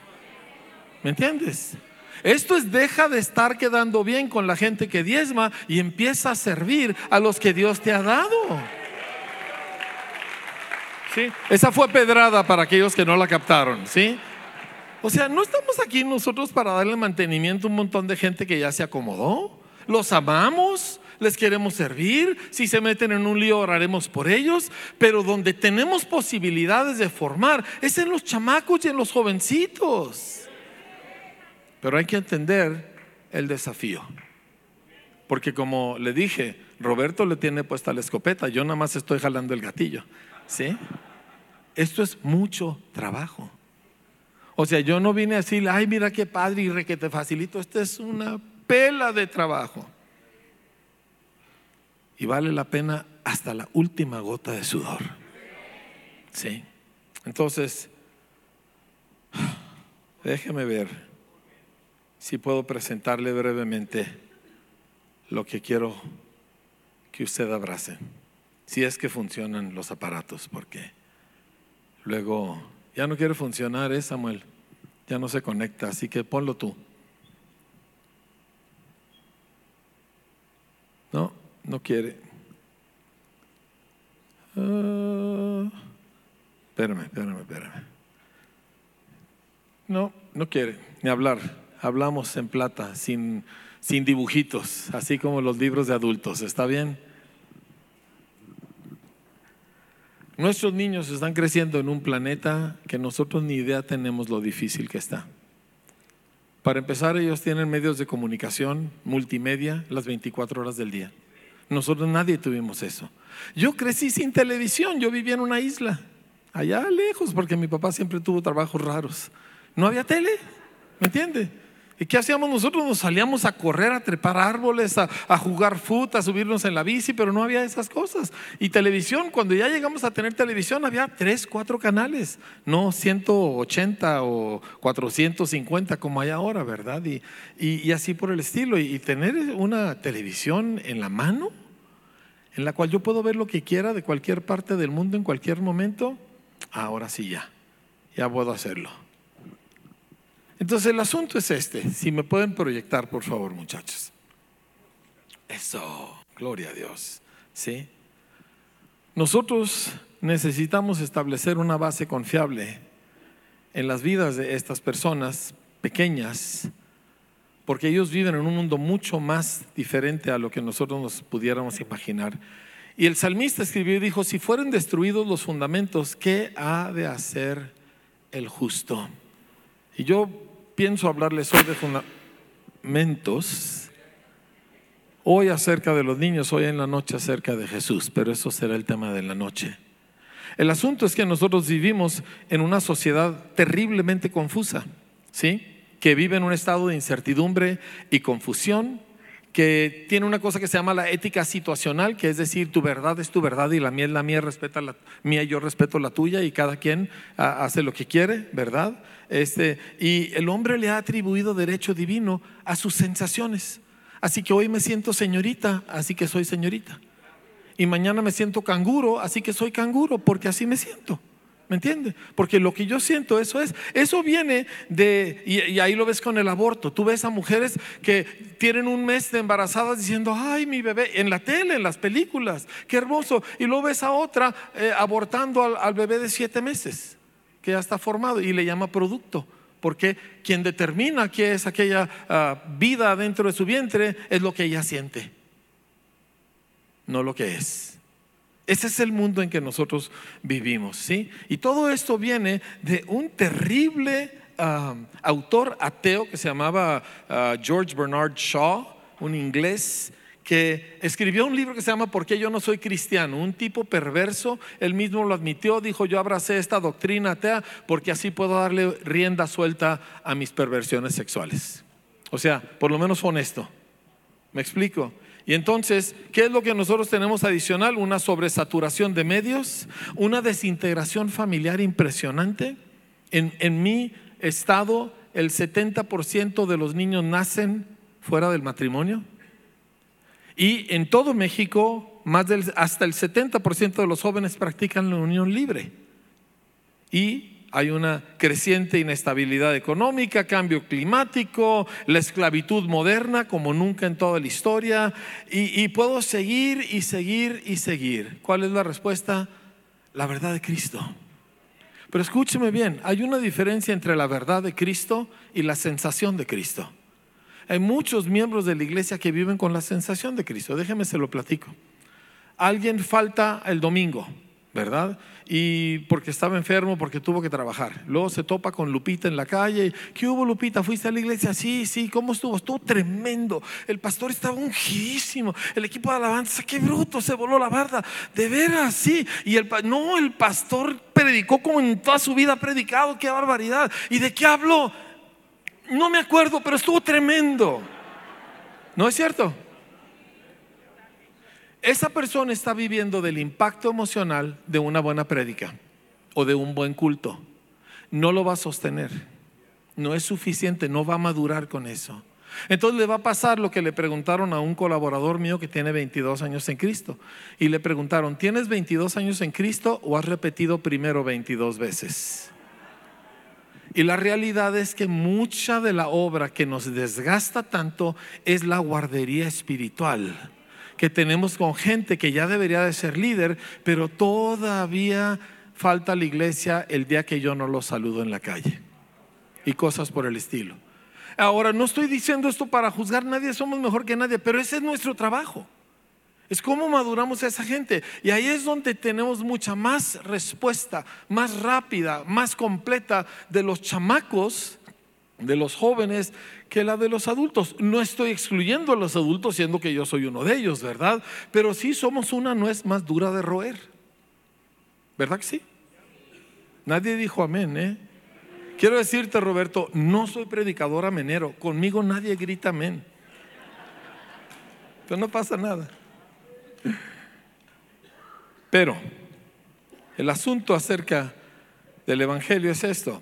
[SPEAKER 1] ¿Me entiendes? Esto es deja de estar quedando bien con la gente que diezma y empieza a servir a los que Dios te ha dado. ¿Sí? Esa fue pedrada para aquellos que no la captaron, ¿sí? O sea, no estamos aquí nosotros para darle mantenimiento a un montón de gente que ya se acomodó. Los amamos, les queremos servir, si se meten en un lío oraremos por ellos, pero donde tenemos posibilidades de formar es en los chamacos y en los jovencitos. Pero hay que entender el desafío, porque como le dije, Roberto le tiene puesta la escopeta, yo nada más estoy jalando el gatillo, ¿sí? Esto es mucho trabajo. O sea, yo no vine a decir, ay, mira qué padre y re que te facilito. Esto es una pela de trabajo y vale la pena hasta la última gota de sudor. Sí. Entonces, déjeme ver si puedo presentarle brevemente lo que quiero que usted abrace. Si es que funcionan los aparatos, porque luego ya no quiere funcionar, ¿eh, Samuel? Ya no se conecta, así que ponlo tú. ¿No? No quiere. Uh, espérame, espérame, espérame. No, no quiere ni hablar. Hablamos en plata, sin, sin dibujitos, así como los libros de adultos. ¿Está bien? Nuestros niños están creciendo en un planeta que nosotros ni idea tenemos lo difícil que está. Para empezar, ellos tienen medios de comunicación, multimedia, las 24 horas del día Nosotros nadie tuvimos eso. Yo crecí sin televisión, yo vivía en una isla, allá lejos, porque mi papá siempre tuvo trabajos raros. No había tele, ¿me entiende? ¿Y qué hacíamos nosotros? Nos salíamos a correr, a trepar árboles, a, jugar fútbol, a subirnos en la bici, pero no había esas cosas. Y televisión, cuando ya llegamos a tener televisión, había tres, cuatro canales, no 180 o 450 como hay ahora, ¿verdad? Y, y, así por el estilo. Y, tener una televisión en la mano, en la cual yo puedo ver lo que quiera de cualquier parte del mundo en cualquier momento, ahora sí ya, ya puedo hacerlo. Entonces el asunto es este. Si me pueden proyectar, por favor, muchachos. Eso, gloria a Dios. ¿Sí? Nosotros necesitamos establecer una base confiable en las vidas de estas personas pequeñas, porque ellos viven en un mundo mucho más diferente a lo que nosotros nos pudiéramos imaginar. Y el salmista escribió y dijo, si fueren destruidos los fundamentos, ¿qué ha de hacer el justo? Y yo pienso hablarles hoy de fundamentos. Hoy acerca de los niños, hoy en la noche acerca de Jesús, pero eso será el tema de la noche. El asunto es que nosotros vivimos en una sociedad terriblemente confusa, ¿sí? Que vive en un estado de incertidumbre y confusión, que tiene una cosa que se llama la ética situacional, que es decir, tu verdad es tu verdad y la mía es la mía, respeta la mía yo respeto la tuya y cada quien hace lo que quiere, ¿verdad? Este, y el hombre le ha atribuido derecho divino a sus sensaciones. Así que hoy me siento señorita, así que soy señorita. Y mañana me siento canguro, así que soy canguro, porque así me siento. ¿Me entiendes? Porque lo que yo siento, eso es. Eso viene de, y, ahí lo ves con el aborto. Tú ves a mujeres que tienen un mes de embarazadas diciendo, ay, mi bebé, en la tele, en las películas, qué hermoso. Y luego ves a otra eh, abortando al, bebé de siete meses, que ya está formado, y le llama producto. Porque quien determina qué es aquella ah, vida dentro de su vientre es lo que ella siente, no lo que es. Ese es el mundo en que nosotros vivimos, ¿sí? Y todo esto viene de un terrible ah, autor ateo que se llamaba ah, George Bernard Shaw, un inglés que escribió un libro que se llama ¿Por qué yo no soy cristiano? Un tipo perverso, él mismo lo admitió, dijo yo abracé esta doctrina atea porque así puedo darle rienda suelta a mis perversiones sexuales. O sea, por lo menos honesto. ¿Me explico? Y entonces, ¿qué es lo que nosotros tenemos adicional? Una sobresaturación de medios, una desintegración familiar impresionante. En, en mi estado, el 70% de los niños nacen fuera del matrimonio. Y en todo México, más del, hasta el 70% de los jóvenes practican la unión libre. Y hay una creciente inestabilidad económica, cambio climático, la esclavitud moderna como nunca en toda la historia. Y, puedo seguir y seguir y seguir. ¿Cuál es la respuesta? La verdad de Cristo. Pero escúcheme bien, hay una diferencia entre la verdad de Cristo y la sensación de Cristo. Hay muchos miembros de la iglesia que viven con la sensación de Cristo. Déjeme se lo platico. Alguien falta el domingo ¿verdad? Y porque estaba enfermo, porque tuvo que trabajar. Luego se topa con Lupita en la calle. ¿Qué hubo, Lupita? ¿Fuiste a la iglesia? Sí, sí. ¿Cómo estuvo? Estuvo tremendo. El pastor estaba ungidísimo. El equipo de alabanza, qué bruto, se voló la barda. De veras, sí. Y el, no, el pastor predicó como en toda su vida ha predicado. Qué barbaridad. ¿Y de qué habló? No me acuerdo, pero estuvo tremendo. ¿No es cierto? esa persona está viviendo del impacto emocional de una buena prédica o de un buen culto. No lo va a sostener. No es suficiente, no va a madurar con eso. Entonces le va a pasar lo que le preguntaron a un colaborador mío que tiene 22 años en Cristo. Y le preguntaron, ¿tienes 22 años en Cristo o has repetido primero 22 veces? Y la realidad es que mucha de la obra que nos desgasta tanto es la guardería espiritual que tenemos con gente que ya debería de ser líder, pero todavía falta la iglesia el día que yo no lo saludo en la calle. Y cosas por el estilo. Ahora, no estoy diciendo esto para juzgar a nadie, somos mejor que nadie, pero ese es nuestro trabajo. Es cómo maduramos a esa gente. Y ahí es donde tenemos mucha más respuesta, más rápida, más completa de los chamacos de los jóvenes que la de los adultos. No estoy excluyendo a los adultos siendo que yo soy uno de ellos, ¿verdad? Pero sí somos una nuez más dura de roer. ¿Verdad que sí? Nadie dijo amén, ¿eh? Quiero decirte, Roberto, no soy predicador amenero. Conmigo nadie grita amén. Pero no pasa nada. Pero el asunto acerca del Evangelio es esto.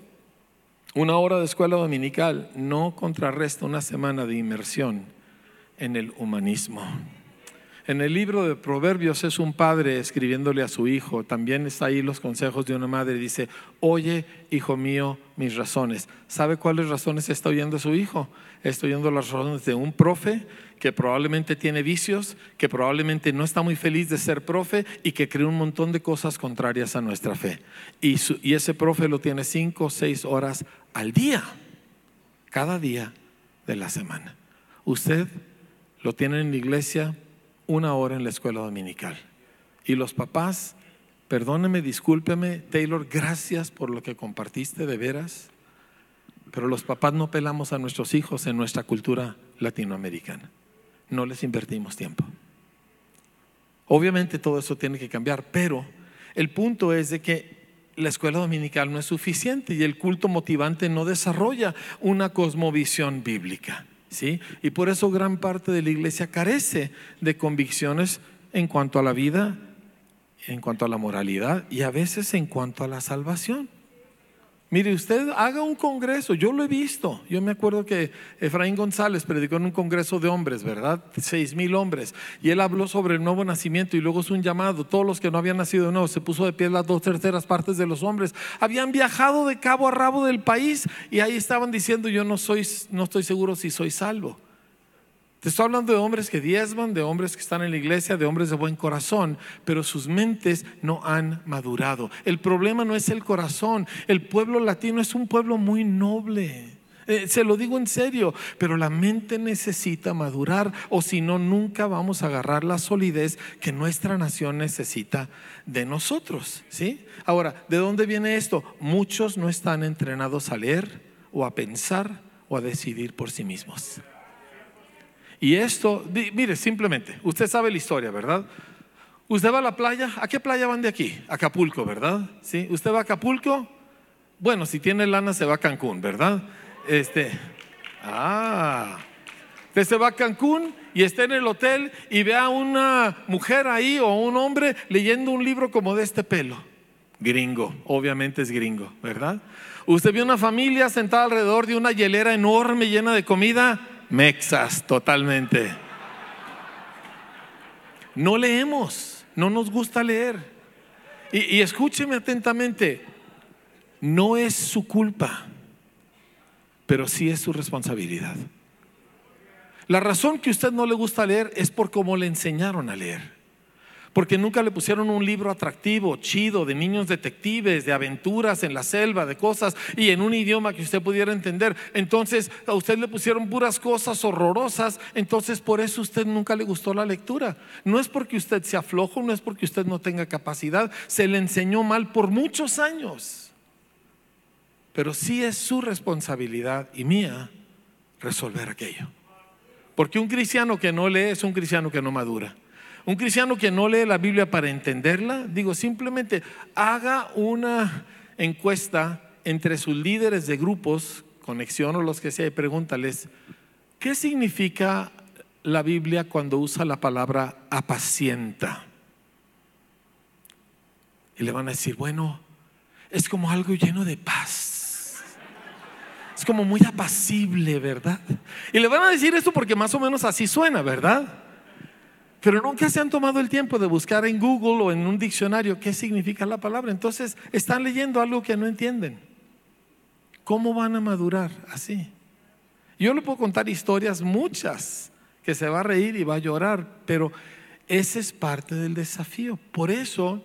[SPEAKER 1] Una hora de escuela dominical no contrarresta una semana de inmersión en el humanismo. En el libro de Proverbios es un padre escribiéndole a su hijo, también está ahí los consejos de una madre, dice, oye, hijo mío, mis razones. ¿Sabe cuáles razones está oyendo su hijo? Está oyendo las razones de un profe que probablemente tiene vicios, que probablemente no está muy feliz de ser profe y que cree un montón de cosas contrarias a nuestra fe. Y, ese profe lo tiene cinco o seis horas al día, cada día de la semana. Usted lo tiene en la iglesia una hora en la escuela dominical. Y los papás, perdóneme, discúlpeme, Taylor, gracias por lo que compartiste de veras, pero los papás no pelamos a nuestros hijos en nuestra cultura latinoamericana no les invertimos tiempo. Obviamente todo eso tiene que cambiar, pero el punto es de que la escuela dominical no es suficiente y el culto motivante no desarrolla una cosmovisión bíblica. ¿sí? Y por eso gran parte de la iglesia carece de convicciones en cuanto a la vida, en cuanto a la moralidad y a veces en cuanto a la salvación. Mire, usted haga un congreso, yo lo he visto. Yo me acuerdo que Efraín González predicó en un congreso de hombres, ¿verdad? Seis mil hombres. Y él habló sobre el nuevo nacimiento y luego es un llamado. Todos los que no habían nacido de nuevo, se puso de pie las dos terceras partes de los hombres. Habían viajado de cabo a rabo del país y ahí estaban diciendo, yo no, soy, no estoy seguro si soy salvo. Te estoy hablando de hombres que diezman, de hombres que están en la iglesia, de hombres de buen corazón, pero sus mentes no han madurado. El problema no es el corazón. El pueblo latino es un pueblo muy noble. Eh, se lo digo en serio, pero la mente necesita madurar o si no, nunca vamos a agarrar la solidez que nuestra nación necesita de nosotros. ¿sí? Ahora, ¿de dónde viene esto? Muchos no están entrenados a leer o a pensar o a decidir por sí mismos. Y esto, mire, simplemente, usted sabe la historia, ¿verdad? Usted va a la playa, ¿a qué playa van de aquí? Acapulco, ¿verdad? ¿Sí? ¿Usted va a Acapulco? Bueno, si tiene lana se va a Cancún, ¿verdad? Este, ah, usted se va a Cancún y está en el hotel y ve a una mujer ahí o un hombre leyendo un libro como de este pelo. Gringo, obviamente es gringo, ¿verdad? Usted ve una familia sentada alrededor de una hielera enorme llena de comida Mexas, totalmente. No leemos, no nos gusta leer. Y, escúcheme atentamente, no es su culpa, pero sí es su responsabilidad. La razón que a usted no le gusta leer es por cómo le enseñaron a leer porque nunca le pusieron un libro atractivo, chido, de niños detectives, de aventuras en la selva, de cosas, y en un idioma que usted pudiera entender. Entonces a usted le pusieron puras cosas horrorosas, entonces por eso usted nunca le gustó la lectura. No es porque usted sea flojo, no es porque usted no tenga capacidad, se le enseñó mal por muchos años. Pero sí es su responsabilidad y mía resolver aquello. Porque un cristiano que no lee es un cristiano que no madura. Un cristiano que no lee la Biblia para entenderla, digo, simplemente haga una encuesta entre sus líderes de grupos, conexión o los que sea, y pregúntales, ¿qué significa la Biblia cuando usa la palabra apacienta? Y le van a decir, bueno, es como algo lleno de paz. Es como muy apacible, ¿verdad? Y le van a decir esto porque más o menos así suena, ¿verdad? Pero nunca se han tomado el tiempo de buscar en Google o en un diccionario qué significa la palabra. Entonces están leyendo algo que no entienden. ¿Cómo van a madurar así? Yo le puedo contar historias muchas que se va a reír y va a llorar, pero ese es parte del desafío. Por eso,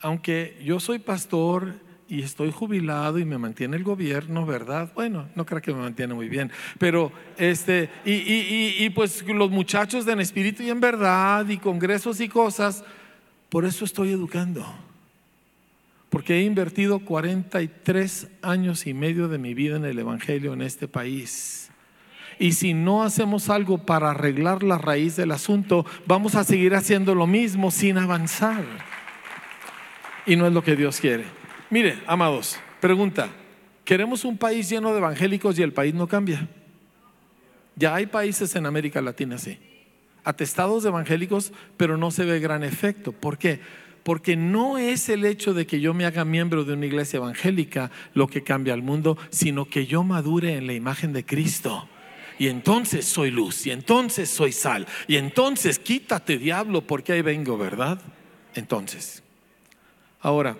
[SPEAKER 1] aunque yo soy pastor y estoy jubilado y me mantiene el gobierno, ¿verdad? Bueno, no creo que me mantiene muy bien, pero este, y, y, y, pues los muchachos en espíritu y en verdad y congresos y cosas, por eso estoy educando. porque he invertido 43 años y medio de mi vida en el Evangelio en este país. Y si no hacemos algo para arreglar la raíz del asunto, vamos a seguir haciendo lo mismo sin avanzar. Y no es lo que Dios quiere. Mire, amados, pregunta, ¿queremos un país lleno de evangélicos y el país no cambia? Ya hay países en América Latina así, atestados de evangélicos, pero no se ve gran efecto. ¿Por qué? Porque no es el hecho de que yo me haga miembro de una iglesia evangélica lo que cambia al mundo, sino que yo madure en la imagen de Cristo. Y entonces soy luz, y entonces soy sal, y entonces quítate diablo porque ahí vengo, ¿verdad? Entonces, ahora,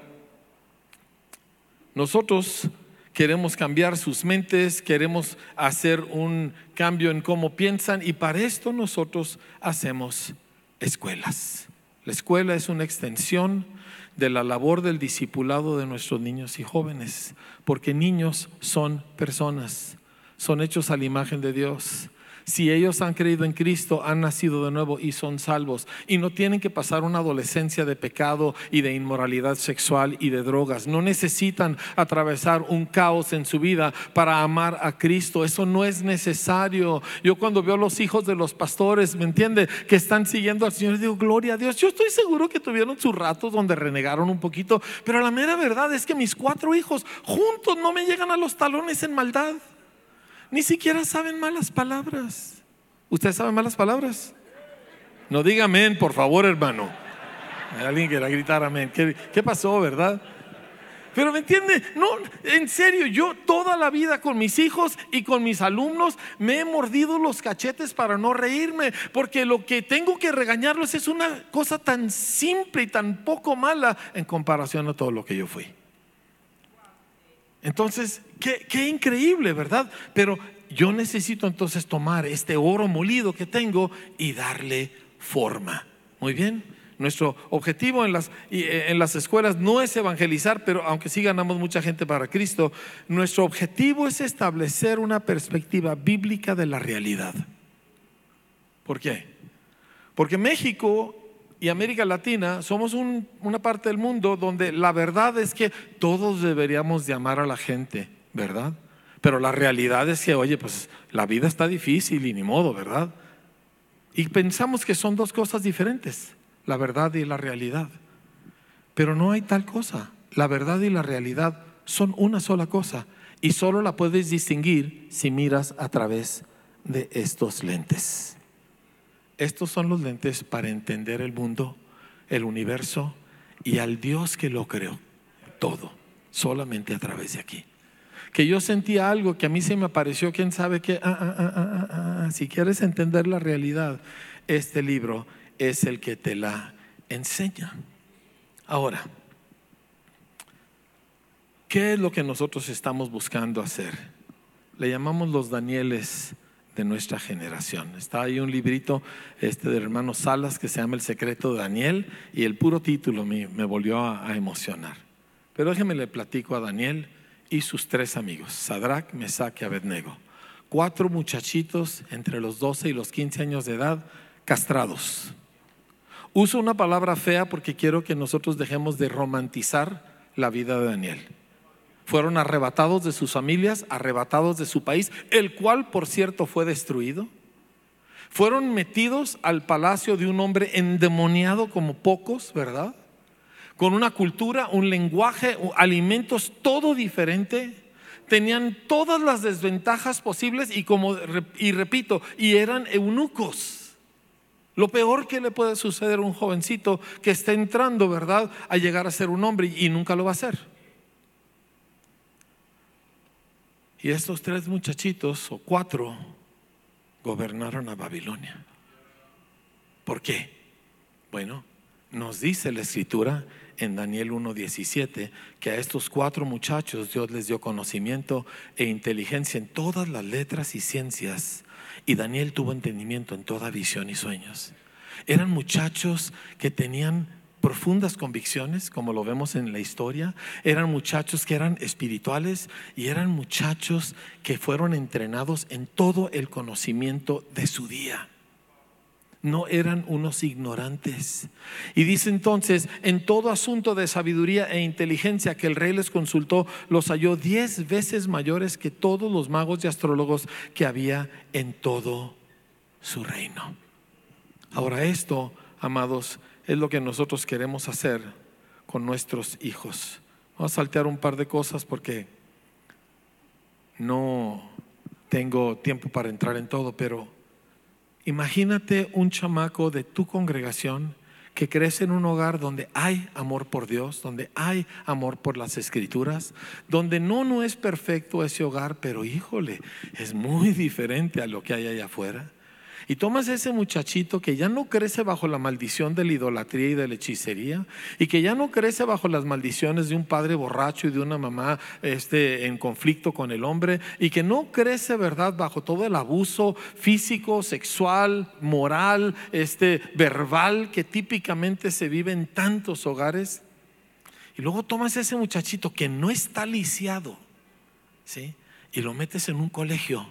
[SPEAKER 1] nosotros queremos cambiar sus mentes, queremos hacer un cambio en cómo piensan y para esto nosotros hacemos escuelas. La escuela es una extensión de la labor del discipulado de nuestros niños y jóvenes, porque niños son personas, son hechos a la imagen de Dios. Si ellos han creído en Cristo, han nacido de nuevo y son salvos. Y no tienen que pasar una adolescencia de pecado y de inmoralidad sexual y de drogas. No necesitan atravesar un caos en su vida para amar a Cristo. Eso no es necesario. Yo cuando veo a los hijos de los pastores, ¿me entiende? Que están siguiendo al Señor, digo, gloria a Dios. Yo estoy seguro que tuvieron sus ratos donde renegaron un poquito. Pero la mera verdad es que mis cuatro hijos juntos no me llegan a los talones en maldad. Ni siquiera saben malas palabras. ¿Usted sabe malas palabras? No diga amén, por favor, hermano. Alguien quiera gritar amén. ¿Qué, ¿Qué, pasó, verdad? Pero me entiende, no, en serio, yo toda la vida con mis hijos y con mis alumnos me he mordido los cachetes para no reírme, porque lo que tengo que regañarlos es una cosa tan simple y tan poco mala en comparación a todo lo que yo fui. Entonces, qué, increíble, ¿verdad? Pero yo necesito entonces tomar este oro molido que tengo y darle forma. Muy bien. Nuestro objetivo en las, eh, en las escuelas no es evangelizar, pero aunque sí ganamos mucha gente para Cristo, nuestro objetivo es establecer una perspectiva bíblica de la realidad. ¿Por qué? Porque México y América Latina somos una parte del mundo donde la verdad es que todos deberíamos de amar a la gente, ¿verdad? Pero la realidad es que, oye, pues la vida está difícil y ni modo, ¿verdad? Y pensamos que son dos cosas diferentes, la verdad y la realidad. Pero no hay tal cosa. La verdad y la realidad son una sola cosa y solo la puedes distinguir si miras a través de estos lentes. Estos son los lentes para entender el mundo, el universo y al Dios que lo creó. Todo, solamente a través de aquí. Que yo sentía algo que a mí se me apareció, quién sabe qué. Ah, ah, ah, si quieres entender la realidad, este libro es el que te la enseña. Ahora, ¿qué es lo que nosotros estamos buscando hacer? Le llamamos los Danieles de nuestra generación. Está ahí un librito este del hermano Salas que se llama El secreto de Daniel y el puro título me, volvió a, a, emocionar. Pero déjeme le platico a Daniel y sus tres amigos, Sadrach, Mesach y Abednego. Cuatro muchachitos entre los 12 y los 15 años de edad, castrados. Uso una palabra fea porque quiero que nosotros dejemos de romantizar la vida de Daniel fueron arrebatados de sus familias, arrebatados de su país, el cual, por cierto, fue destruido. Fueron metidos al palacio de un hombre endemoniado como pocos, ¿verdad? Con una cultura, un lenguaje, alimentos, todo diferente. Tenían todas las desventajas posibles y como y repito, y eran eunucos. Lo peor que le puede suceder a un jovencito que está entrando, ¿verdad?, a llegar a ser un hombre y nunca lo va a ser. Y estos tres muchachitos, o cuatro, gobernaron a Babilonia. ¿Por qué? Bueno, nos dice la escritura en Daniel 1.17 que a estos cuatro muchachos Dios les dio conocimiento e inteligencia en todas las letras y ciencias. Y Daniel tuvo entendimiento en toda visión y sueños. Eran muchachos que tenían profundas convicciones, como lo vemos en la historia. Eran muchachos que eran espirituales y eran muchachos que fueron entrenados en todo el conocimiento de su día. no eran unos ignorantes. Y dice entonces, en todo asunto de sabiduría e inteligencia que el rey les consultó, los halló diez veces mayores que todos los magos y astrólogos que había en todo su reino. Ahora esto, amados, es lo que nosotros queremos hacer con nuestros hijos. Vamos a saltear un par de cosas porque no tengo tiempo para entrar en todo, pero Imagínate un chamaco de tu congregación que crece en un hogar donde hay amor por Dios, donde hay amor por las escrituras, donde no no es perfecto ese hogar, pero híjole, es muy diferente a lo que hay allá afuera. Y tomas ese muchachito que ya no crece bajo la maldición de la idolatría y de la hechicería, y que ya no crece bajo las maldiciones de un padre borracho y de una mamá este, en conflicto con el hombre, y que no crece, ¿verdad?, bajo todo el abuso físico, sexual, moral, este, verbal que típicamente se vive en tantos hogares. Y luego tomas ese muchachito que no está lisiado, ¿sí? Y lo metes en un colegio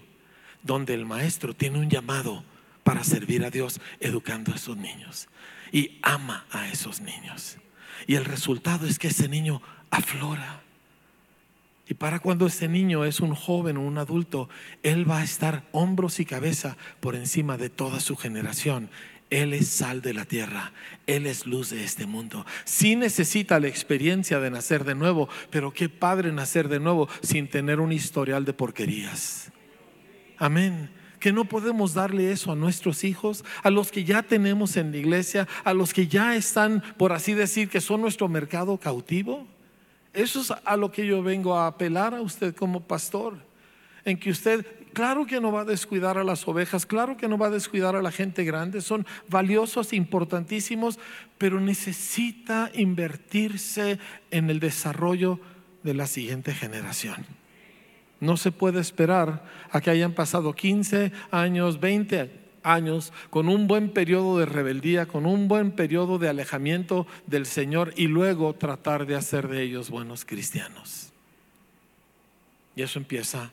[SPEAKER 1] donde el maestro tiene un llamado para servir a Dios educando a esos niños. Y ama a esos niños. Y el resultado es que ese niño aflora. Y para cuando ese niño es un joven o un adulto, él va a estar hombros y cabeza por encima de toda su generación. Él es sal de la tierra, Él es luz de este mundo. Sí necesita la experiencia de nacer de nuevo, pero qué padre nacer de nuevo sin tener un historial de porquerías. Amén que no podemos darle eso a nuestros hijos, a los que ya tenemos en la iglesia, a los que ya están, por así decir, que son nuestro mercado cautivo. Eso es a lo que yo vengo a apelar a usted como pastor. En que usted, claro que no va a descuidar a las ovejas, claro que no va a descuidar a la gente grande, son valiosos, importantísimos, pero necesita invertirse en el desarrollo de la siguiente generación. No se puede esperar a que hayan pasado 15 años, 20 años con un buen periodo de rebeldía, con un buen periodo de alejamiento del Señor y luego tratar de hacer de ellos buenos cristianos. Y eso empieza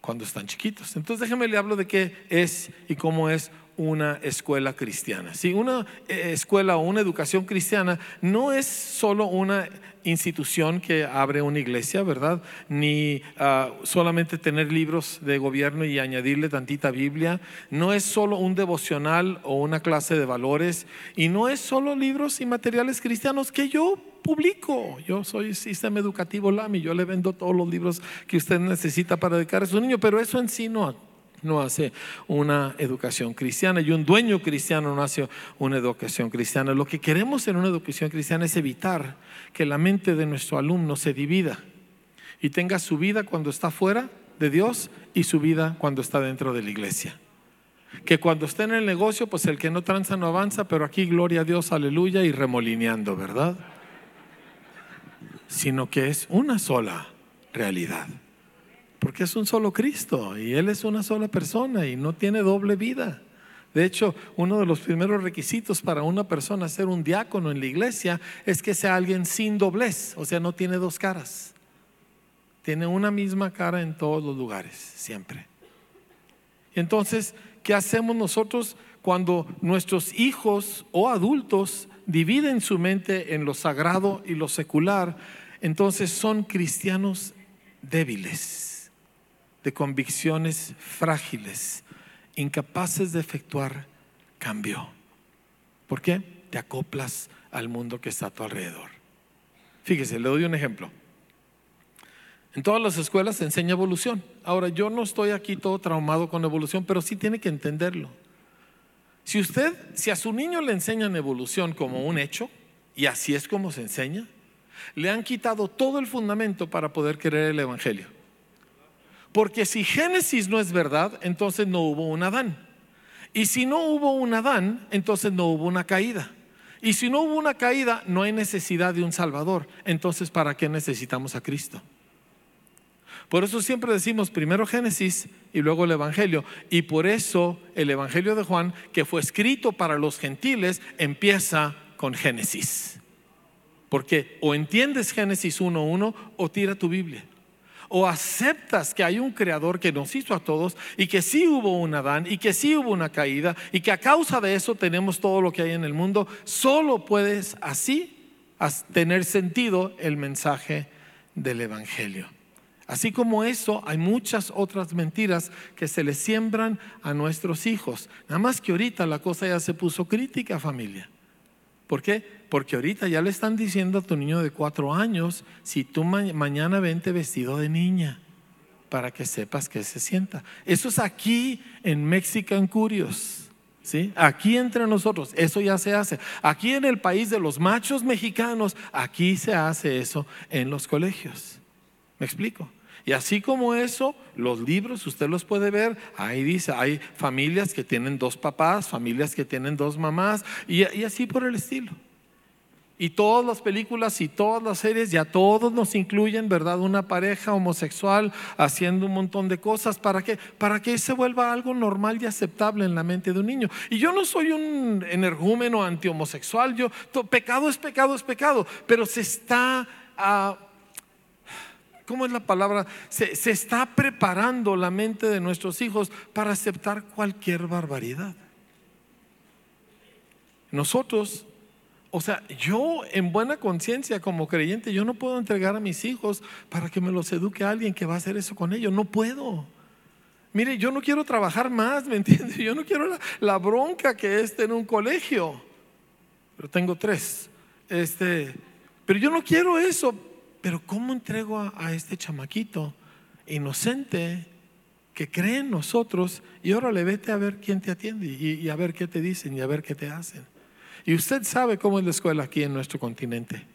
[SPEAKER 1] cuando están chiquitos. Entonces déjeme le hablo de qué es y cómo es una escuela cristiana. Si una eh, escuela o una educación cristiana no es solo una institución que abre una iglesia, ¿verdad? Ni ah, solamente tener libros de gobierno y añadirle tantita Biblia. No es solo un devocional o una clase de valores. Y no es solo libros y materiales cristianos que yo publico. Yo soy sistema educativo LAMI, yo le vendo todos los libros que usted necesita para dedicar a su niño, pero eso en sí no no hace una educación cristiana y un dueño cristiano no hace una educación cristiana. Lo que queremos en una educación cristiana es evitar que la mente de nuestro alumno se divida y tenga su vida cuando está fuera de Dios y su vida cuando está dentro de la iglesia. Que cuando esté en el negocio, pues el que no tranza no avanza, pero aquí gloria a Dios, aleluya, y remolineando, ¿verdad? Sino que es una sola realidad. Porque es un solo Cristo y Él es una sola persona y no tiene doble vida. De hecho, uno de los primeros requisitos para una persona ser un diácono en la iglesia es que sea alguien sin doblez, o sea, no tiene dos caras. Tiene una misma cara en todos los lugares, siempre. Entonces, ¿qué hacemos nosotros cuando nuestros hijos o adultos dividen su mente en lo sagrado y lo secular? Entonces son cristianos débiles de convicciones frágiles, incapaces de efectuar cambio. ¿Por qué? Te acoplas al mundo que está a tu alrededor. Fíjese, le doy un ejemplo. En todas las escuelas se enseña evolución. Ahora, yo no estoy aquí todo traumado con evolución, pero sí tiene que entenderlo. Si usted, si a su niño le enseñan evolución como un hecho, y así es como se enseña, le han quitado todo el fundamento para poder creer el Evangelio. Porque si Génesis no es verdad, entonces no hubo un Adán. Y si no hubo un Adán, entonces no hubo una caída. Y si no hubo una caída, no hay necesidad de un Salvador. Entonces, ¿para qué necesitamos a Cristo? Por eso siempre decimos primero Génesis y luego el Evangelio. Y por eso el Evangelio de Juan, que fue escrito para los gentiles, empieza con Génesis. Porque o entiendes Génesis 1.1 o tira tu Biblia. O aceptas que hay un creador que nos hizo a todos y que sí hubo un Adán y que sí hubo una caída y que a causa de eso tenemos todo lo que hay en el mundo. Solo puedes así tener sentido el mensaje del Evangelio. Así como eso, hay muchas otras mentiras que se le siembran a nuestros hijos. Nada más que ahorita la cosa ya se puso crítica, familia. ¿Por qué? Porque ahorita ya le están diciendo a tu niño de cuatro años, si tú mañana vente vestido de niña, para que sepas que se sienta. Eso es aquí en Mexican Curios. ¿Sí? Aquí entre nosotros, eso ya se hace. Aquí en el país de los machos mexicanos, aquí se hace eso en los colegios. ¿Me explico? Y así como eso, los libros, usted los puede ver, ahí dice, hay familias que tienen dos papás, familias que tienen dos mamás, y, así por el estilo. Y todas las películas y todas las series ya todos nos incluyen, ¿verdad? Una pareja homosexual haciendo un montón de cosas para que para que se vuelva algo normal y aceptable en la mente de un niño. Y yo no soy un energúmeno antihomosexual, yo pecado es pecado es pecado, pero se está ah, ¿cómo es la palabra? Se, se está preparando la mente de nuestros hijos para aceptar cualquier barbaridad. Nosotros o sea, yo en buena conciencia como creyente, yo no puedo entregar a mis hijos para que me los eduque alguien que va a hacer eso con ellos. No puedo. Mire, yo no quiero trabajar más, ¿me entiende? Yo no quiero la, bronca que es en un colegio. Pero tengo tres. Este, pero yo no quiero eso pero ¿cómo entrego a, este chamaquito inocente que cree en nosotros y ahora le vete a ver quién te atiende y, a ver qué te dicen y a ver qué te hacen? Y usted sabe cómo es la escuela aquí en nuestro continente,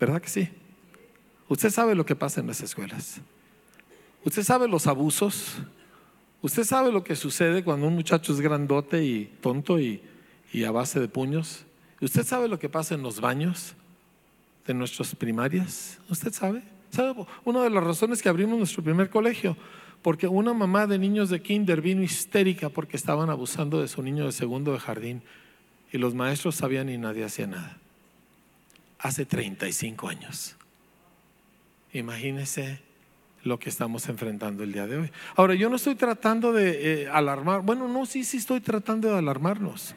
[SPEAKER 1] ¿verdad que sí? Usted sabe lo que pasa en las escuelas. Usted sabe los abusos. Usted sabe lo que sucede cuando un muchacho es grandote y tonto y, y a base de puños. Usted sabe lo que pasa en los baños de nuestras primarias. ¿Usted sabe? ¿Sabe? Una de las razones que abrimos nuestro primer colegio, porque una mamá de niños de kinder vino histérica porque estaban abusando de su niño de segundo de jardín y los maestros sabían y nadie hacía nada. Hace 35 años. Imagínese lo que estamos enfrentando el día de hoy. Ahora, yo no estoy tratando de eh, alarmar, bueno, no, sí, sí estoy tratando de alarmarnos.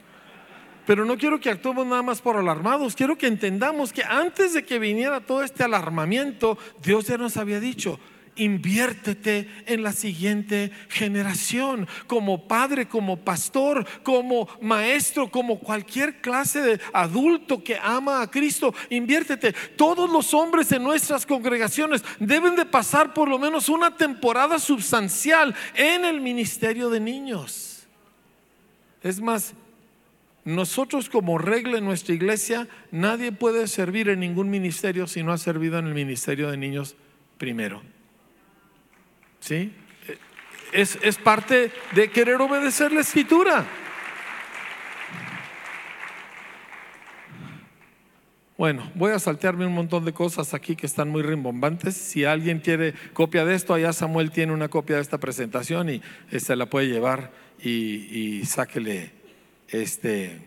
[SPEAKER 1] Pero no quiero que actuemos nada más por alarmados, quiero que entendamos que antes de que viniera todo este alarmamiento, Dios ya nos había dicho, inviértete en la siguiente generación, como padre, como pastor, como maestro, como cualquier clase de adulto que ama a Cristo, inviértete. Todos los hombres en nuestras congregaciones deben de pasar por lo menos una temporada sustancial en el ministerio de niños. Es más, nosotros como regla en nuestra iglesia, nadie puede servir en ningún ministerio si no ha servido en el ministerio de niños primero. ¿Sí? Es, es parte de querer obedecer la escritura. Bueno, voy a saltearme un montón de cosas aquí que están muy rimbombantes. Si alguien quiere copia de esto, allá Samuel tiene una copia de esta presentación y se este, la puede llevar y, y sáquele este,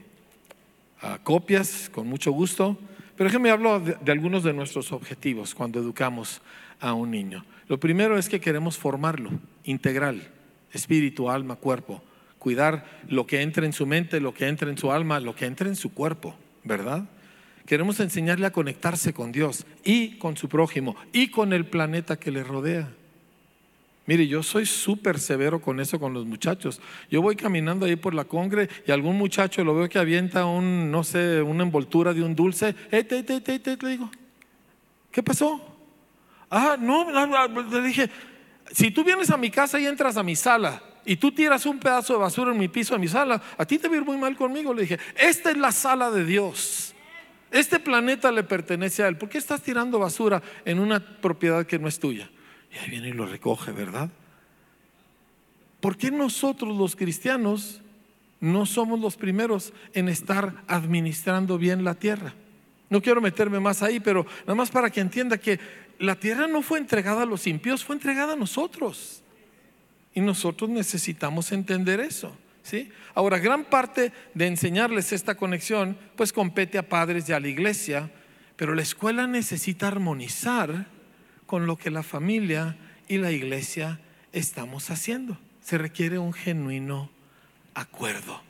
[SPEAKER 1] copias con mucho gusto. Pero déjenme hablar de, de algunos de nuestros objetivos cuando educamos a un niño. Lo primero es que queremos formarlo integral, espíritu, alma, cuerpo. Cuidar lo que entra en su mente, lo que entra en su alma, lo que entra en su cuerpo, ¿verdad? Queremos enseñarle a conectarse con Dios y con su prójimo y con el planeta que le rodea. Mire, yo soy súper severo con eso con los muchachos. Yo voy caminando ahí por la congre y algún muchacho lo veo que avienta un, no sé, una envoltura de un dulce. Eh, te, te, te, le digo, ¿qué pasó? Ah, no, le dije, si tú vienes a mi casa y entras a mi sala y tú tiras un pedazo de basura en mi piso, en mi sala, a ti te va a ir muy mal conmigo. Le dije, esta es la sala de Dios. Este planeta le pertenece a Él. ¿Por qué estás tirando basura en una propiedad que no es tuya? Y ahí viene y lo recoge, ¿verdad? ¿Por qué nosotros los cristianos no somos los primeros en estar administrando bien la tierra? No quiero meterme más ahí, pero nada más para que entienda que la tierra no fue entregada a los impíos, fue entregada a nosotros. Y nosotros necesitamos entender eso. ¿sí? Ahora, gran parte de enseñarles esta conexión, pues compete a padres y a la iglesia, pero la escuela necesita armonizar con lo que la familia y la iglesia estamos haciendo. Se requiere un genuino acuerdo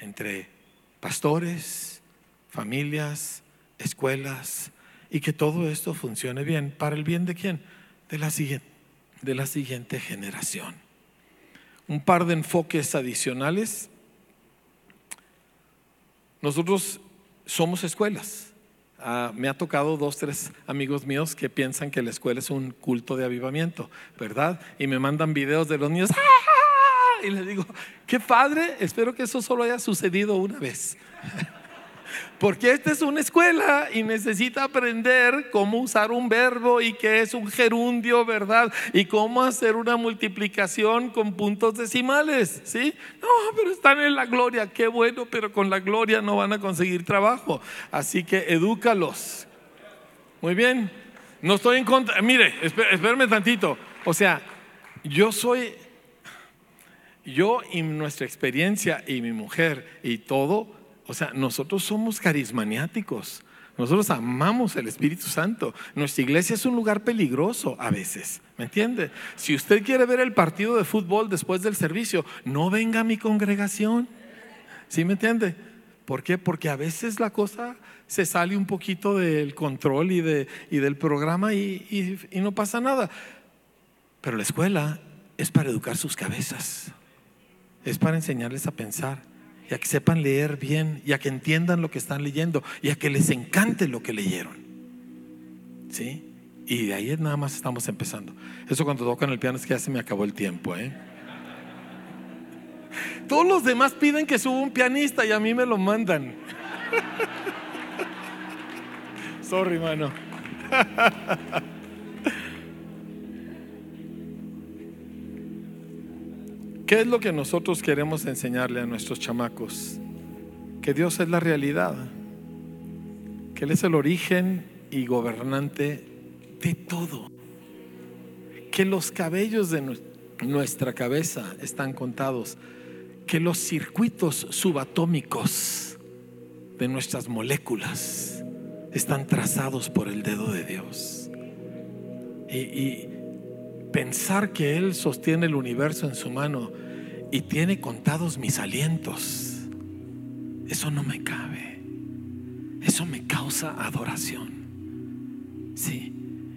[SPEAKER 1] entre pastores, familias, escuelas, y que todo esto funcione bien. ¿Para el bien de quién? De la siguiente, de la siguiente generación. Un par de enfoques adicionales. Nosotros somos escuelas. Ah, me ha tocado dos, tres amigos míos que piensan que la escuela es un culto de avivamiento, ¿verdad? Y me mandan videos de los niños. Y les digo, qué padre, espero que eso solo haya sucedido una vez. Porque esta es una escuela y necesita aprender cómo usar un verbo y qué es un gerundio, ¿verdad? Y cómo hacer una multiplicación con puntos decimales, ¿sí? No, pero están en la gloria, qué bueno, pero con la gloria no van a conseguir trabajo. Así que edúcalos. Muy bien. No estoy en contra. Mire, espérame tantito. O sea, yo soy yo y nuestra experiencia y mi mujer y todo o sea, nosotros somos carismaniáticos. Nosotros amamos el Espíritu Santo. Nuestra iglesia es un lugar peligroso a veces. ¿Me entiende? Si usted quiere ver el partido de fútbol después del servicio, no venga a mi congregación. ¿Sí me entiende? ¿Por qué? Porque a veces la cosa se sale un poquito del control y, de, y del programa y, y no pasa nada. Pero la escuela es para educar sus cabezas. Es para enseñarles a pensar y a que sepan leer bien y a que entiendan lo que están leyendo y a que les encante lo que leyeron. ¿Sí? Y de ahí nada más estamos empezando. Eso cuando tocan el piano es que ya se me acabó el tiempo. ¿eh? Todos los demás piden que suba un pianista y a mí me lo mandan. Sorry, mano. ¿Qué es lo que nosotros queremos enseñarle a nuestros chamacos? Que Dios es la realidad, que Él es el origen y gobernante de todo, que los cabellos de nuestra cabeza están contados, que los circuitos subatómicos de nuestras moléculas están trazados por el dedo de Dios. Y, y pensar que Él sostiene el universo en su mano y tiene contados mis alientos, eso no me cabe. Eso me causa adoración. Sí.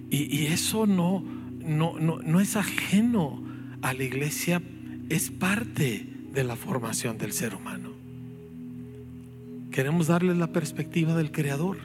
[SPEAKER 1] Y, eso no, no, no, no es ajeno a la iglesia, es parte de la formación del ser humano. Queremos darle la perspectiva del Creador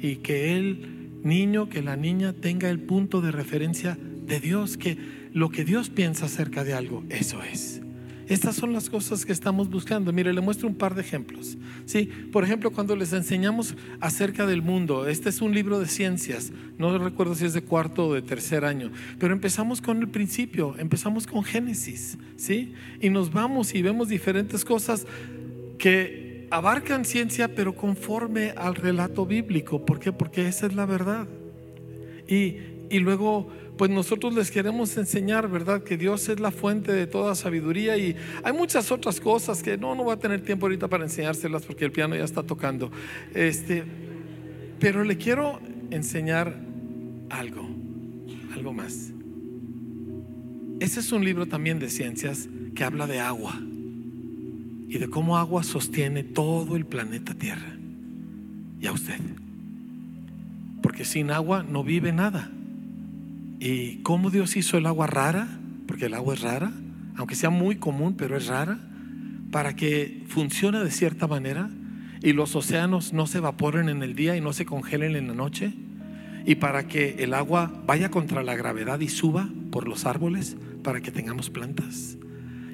[SPEAKER 1] y que el niño, que la niña tenga el punto de referencia de Dios, que lo que Dios piensa acerca de algo, eso es. Estas son las cosas que estamos buscando. Mire, le muestro un par de ejemplos. Sí, por ejemplo, cuando les enseñamos acerca del mundo, este es un libro de ciencias, no recuerdo si es de cuarto o de tercer año, pero empezamos con el principio, empezamos con Génesis, ¿sí? Y nos vamos y vemos diferentes cosas que abarcan ciencia, pero conforme al relato bíblico. ¿Por qué? Porque esa es la verdad. Y, y luego pues nosotros les queremos enseñar, ¿verdad? Que Dios es la fuente de toda sabiduría y hay muchas otras cosas que no, no va a tener tiempo ahorita para enseñárselas porque el piano ya está tocando. Este, pero le quiero enseñar algo, algo más. Ese es un libro también de ciencias que habla de agua y de cómo agua sostiene todo el planeta Tierra y a usted. Porque sin agua no vive nada. ¿Y cómo Dios hizo el agua rara? Porque el agua es rara, aunque sea muy común, pero es rara, para que funcione de cierta manera y los océanos no se evaporen en el día y no se congelen en la noche, y para que el agua vaya contra la gravedad y suba por los árboles para que tengamos plantas,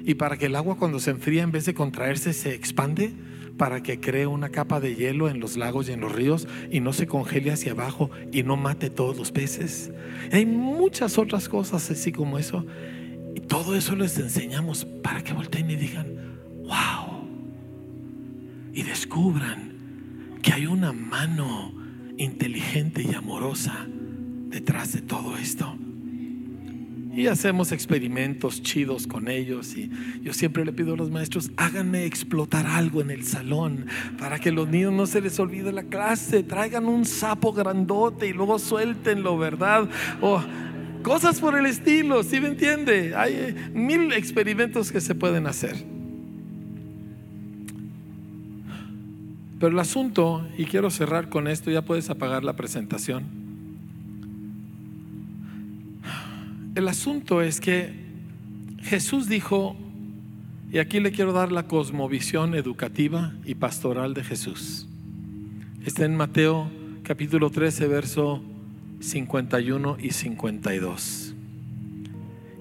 [SPEAKER 1] y para que el agua cuando se enfría en vez de contraerse se expande para que cree una capa de hielo en los lagos y en los ríos y no se congele hacia abajo y no mate todos los peces. Hay muchas otras cosas así como eso. Y todo eso les enseñamos para que volteen y digan, wow. Y descubran que hay una mano inteligente y amorosa detrás de todo esto y hacemos experimentos chidos con ellos y yo siempre le pido a los maestros, háganme explotar algo en el salón para que los niños no se les olvide la clase, traigan un sapo grandote y luego suéltenlo, ¿verdad? O Cosas por el estilo, ¿sí me entiende? Hay eh, mil experimentos que se pueden hacer. Pero el asunto, y quiero cerrar con esto, ya puedes apagar la presentación. El asunto es que Jesús dijo, y aquí le quiero dar la cosmovisión educativa y pastoral de Jesús. Está en Mateo capítulo 13, verso 51 y 52.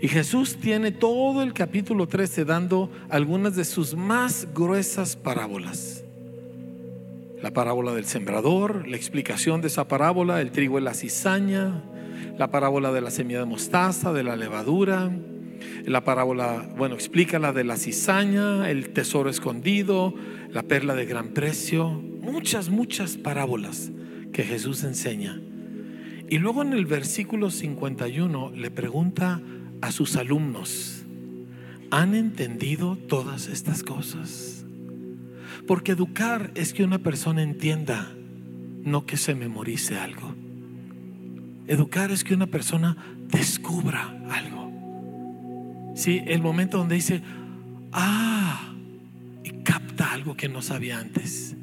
[SPEAKER 1] Y Jesús tiene todo el capítulo 13 dando algunas de sus más gruesas parábolas. La parábola del sembrador, la explicación de esa parábola, el trigo y la cizaña, la parábola de la semilla de mostaza, de la levadura, la parábola, bueno, explica la de la cizaña, el tesoro escondido, la perla de gran precio, muchas, muchas parábolas que Jesús enseña. Y luego en el versículo 51 le pregunta a sus alumnos, ¿han entendido todas estas cosas? Porque educar es que una persona entienda, no que se memorice algo. Educar es que una persona descubra algo. Sí, el momento donde dice, ah, y capta algo que no sabía antes,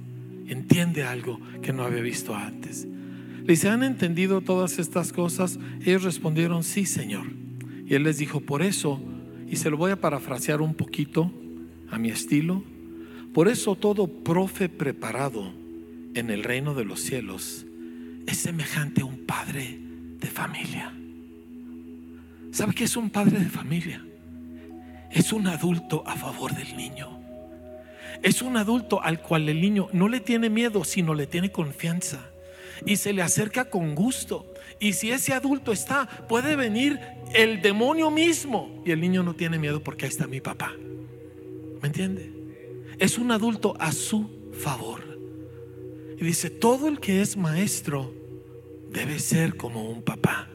[SPEAKER 1] entiende algo que no había visto antes. Le dice, ¿han entendido todas estas cosas? Ellos respondieron, sí, Señor. Y él les dijo, por eso, y se lo voy a parafrasear un poquito a mi estilo, por eso todo profe preparado en el reino de los cielos es semejante a un padre de familia. ¿Sabe qué es un padre de familia? Es un adulto a favor del niño. Es un adulto al cual el niño no le tiene miedo, sino le tiene confianza y se le acerca con gusto. Y si ese adulto está, puede venir el demonio mismo y el niño no tiene miedo porque ahí está mi papá. ¿Me entiende? Es un adulto a su favor. Y dice, todo el que es maestro debe ser como un papá.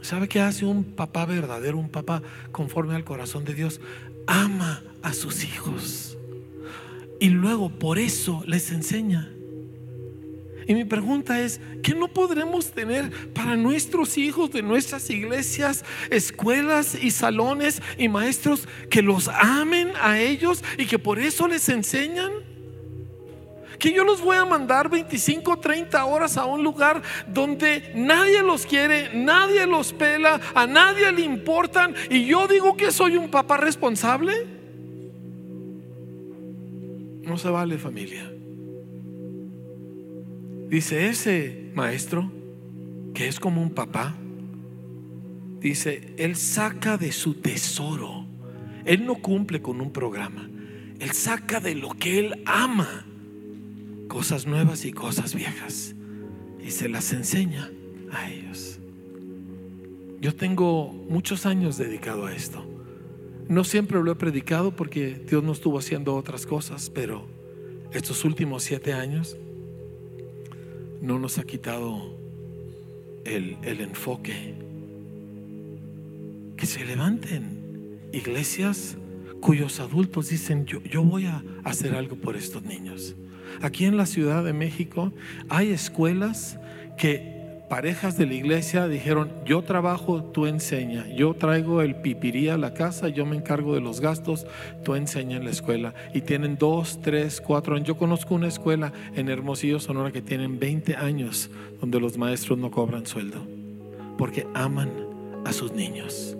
[SPEAKER 1] ¿Sabe qué hace un papá verdadero, un papá conforme al corazón de Dios? Ama a sus hijos. Y luego por eso les enseña. Y mi pregunta es, ¿qué no podremos tener para nuestros hijos de nuestras iglesias, escuelas y salones y maestros que los amen a ellos y que por eso les enseñan? Que yo los voy a mandar 25, 30 horas a un lugar donde nadie los quiere, nadie los pela, a nadie le importan y yo digo que soy un papá responsable. No se vale familia. Dice, ese maestro, que es como un papá, dice, él saca de su tesoro. Él no cumple con un programa. Él saca de lo que él ama cosas nuevas y cosas viejas. Y se las enseña a ellos. Yo tengo muchos años dedicado a esto. No siempre lo he predicado porque Dios no estuvo haciendo otras cosas, pero estos últimos siete años no nos ha quitado el, enfoque. Que se levanten iglesias cuyos adultos dicen, yo, yo voy a hacer algo por estos niños. Aquí en la Ciudad de México hay escuelas que parejas de la iglesia dijeron, yo trabajo, tú enseña, yo traigo el pipirí a la casa, yo me encargo de los gastos, tú enseña en la escuela. Y tienen dos, tres, cuatro años. Yo conozco una escuela en Hermosillo, Sonora, que tienen 20 años donde los maestros no cobran sueldo, porque aman a sus niños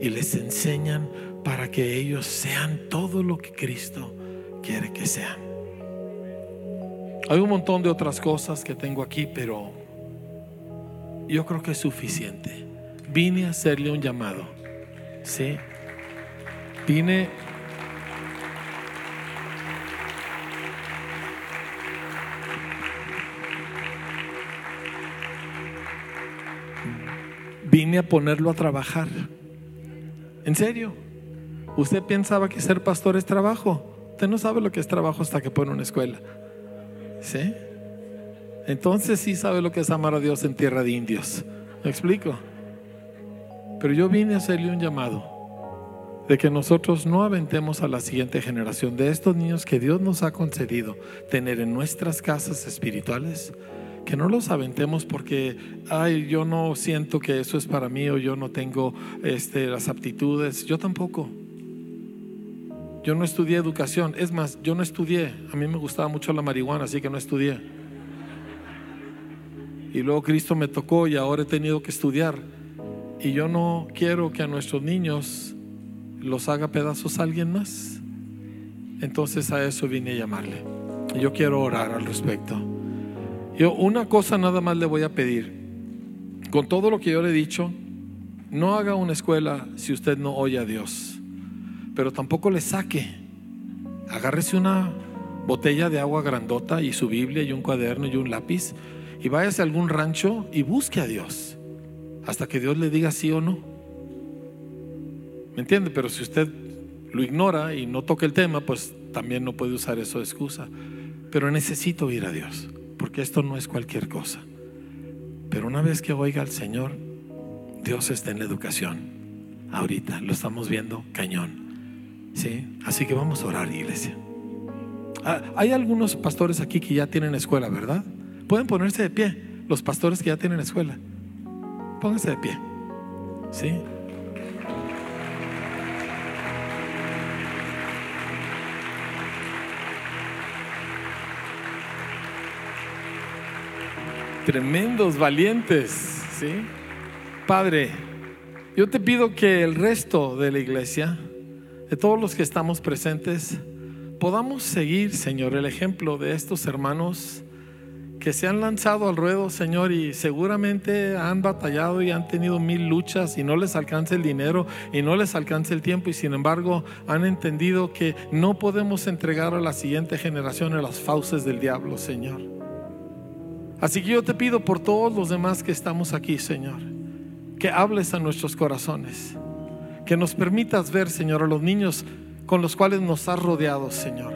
[SPEAKER 1] y les enseñan para que ellos sean todo lo que Cristo quiere que sean. Hay un montón de otras cosas que tengo aquí, pero yo creo que es suficiente. Vine a hacerle un llamado. ¿Sí? Vine vine a ponerlo a trabajar. ¿En serio? ¿Usted pensaba que ser pastor es trabajo? Usted no sabe lo que es trabajo hasta que pone una escuela. ¿Sí? entonces sí sabe lo que es amar a Dios en tierra de indios. ¿Me explico? Pero yo vine a hacerle un llamado de que nosotros no aventemos a la siguiente generación de estos niños que Dios nos ha concedido tener en nuestras casas espirituales, que no los aventemos porque, ay, yo no siento que eso es para mí o yo no tengo este, las aptitudes. Yo tampoco. Yo no estudié educación. Es más, yo no estudié. A mí me gustaba mucho la marihuana, así que no estudié. Y luego Cristo me tocó y ahora he tenido que estudiar. Y yo no quiero que a nuestros niños los haga pedazos alguien más. Entonces a eso vine a llamarle. Y yo quiero orar al respecto. Yo una cosa nada más le voy a pedir. Con todo lo que yo le he dicho, no haga una escuela si usted no oye a Dios. Pero tampoco le saque. Agárrese una botella de agua grandota y su Biblia y un cuaderno y un lápiz y váyase a algún rancho y busque a Dios hasta que Dios le diga sí o no. ¿Me entiende? Pero si usted lo ignora y no toca el tema, pues también no puede usar eso de excusa. Pero necesito ir a Dios porque esto no es cualquier cosa. Pero una vez que oiga al Señor, Dios está en la educación. Ahorita lo estamos viendo cañón. ¿Sí? Así que vamos a orar, iglesia. Ah, hay algunos pastores aquí que ya tienen escuela, ¿verdad? Pueden ponerse de pie, los pastores que ya tienen escuela. Pónganse de pie. ¿Sí? Tremendos valientes, ¿sí? Padre, yo te pido que el resto de la iglesia, de todos los que estamos presentes, podamos seguir, Señor, el ejemplo de estos hermanos que se han lanzado al ruedo, Señor, y seguramente han batallado y han tenido mil luchas y no les alcanza el dinero y no les alcanza el tiempo y sin embargo han entendido que no podemos entregar a la siguiente generación a las fauces del diablo, Señor. Así que yo te pido por todos los demás que estamos aquí, Señor, que hables a nuestros corazones, que nos permitas ver, Señor, a los niños con los cuales nos has rodeado, Señor.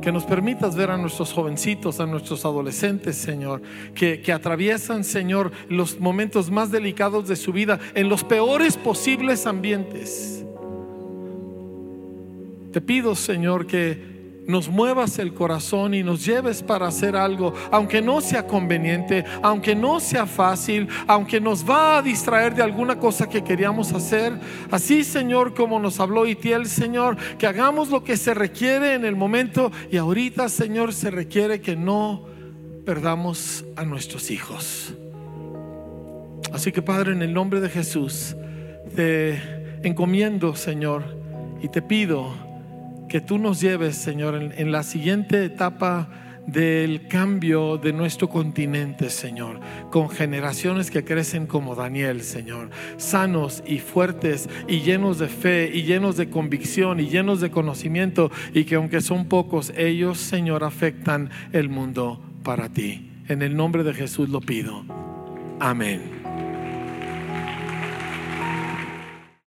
[SPEAKER 1] Que nos permitas ver a nuestros jovencitos, a nuestros adolescentes, Señor, que, que, atraviesan, Señor, los momentos más delicados de su vida en los peores posibles ambientes. Te pido, Señor, que nos muevas el corazón y nos lleves para hacer algo, aunque no sea conveniente, aunque no sea fácil, aunque nos va a distraer de alguna cosa que queríamos hacer. Así, Señor, como nos habló Itiel, Señor, que hagamos lo que se requiere en el momento y ahorita, Señor, se requiere que no perdamos a nuestros hijos. Así que, Padre, en el nombre de Jesús, te encomiendo, Señor, y te pido que tú nos lleves, Señor, en, la siguiente etapa del cambio de nuestro continente, Señor, con generaciones que crecen como Daniel, Señor, sanos y fuertes y llenos de fe y llenos de convicción y llenos de conocimiento y que aunque son pocos, ellos, Señor, afectan el mundo para ti. En el nombre de Jesús lo pido. Amén.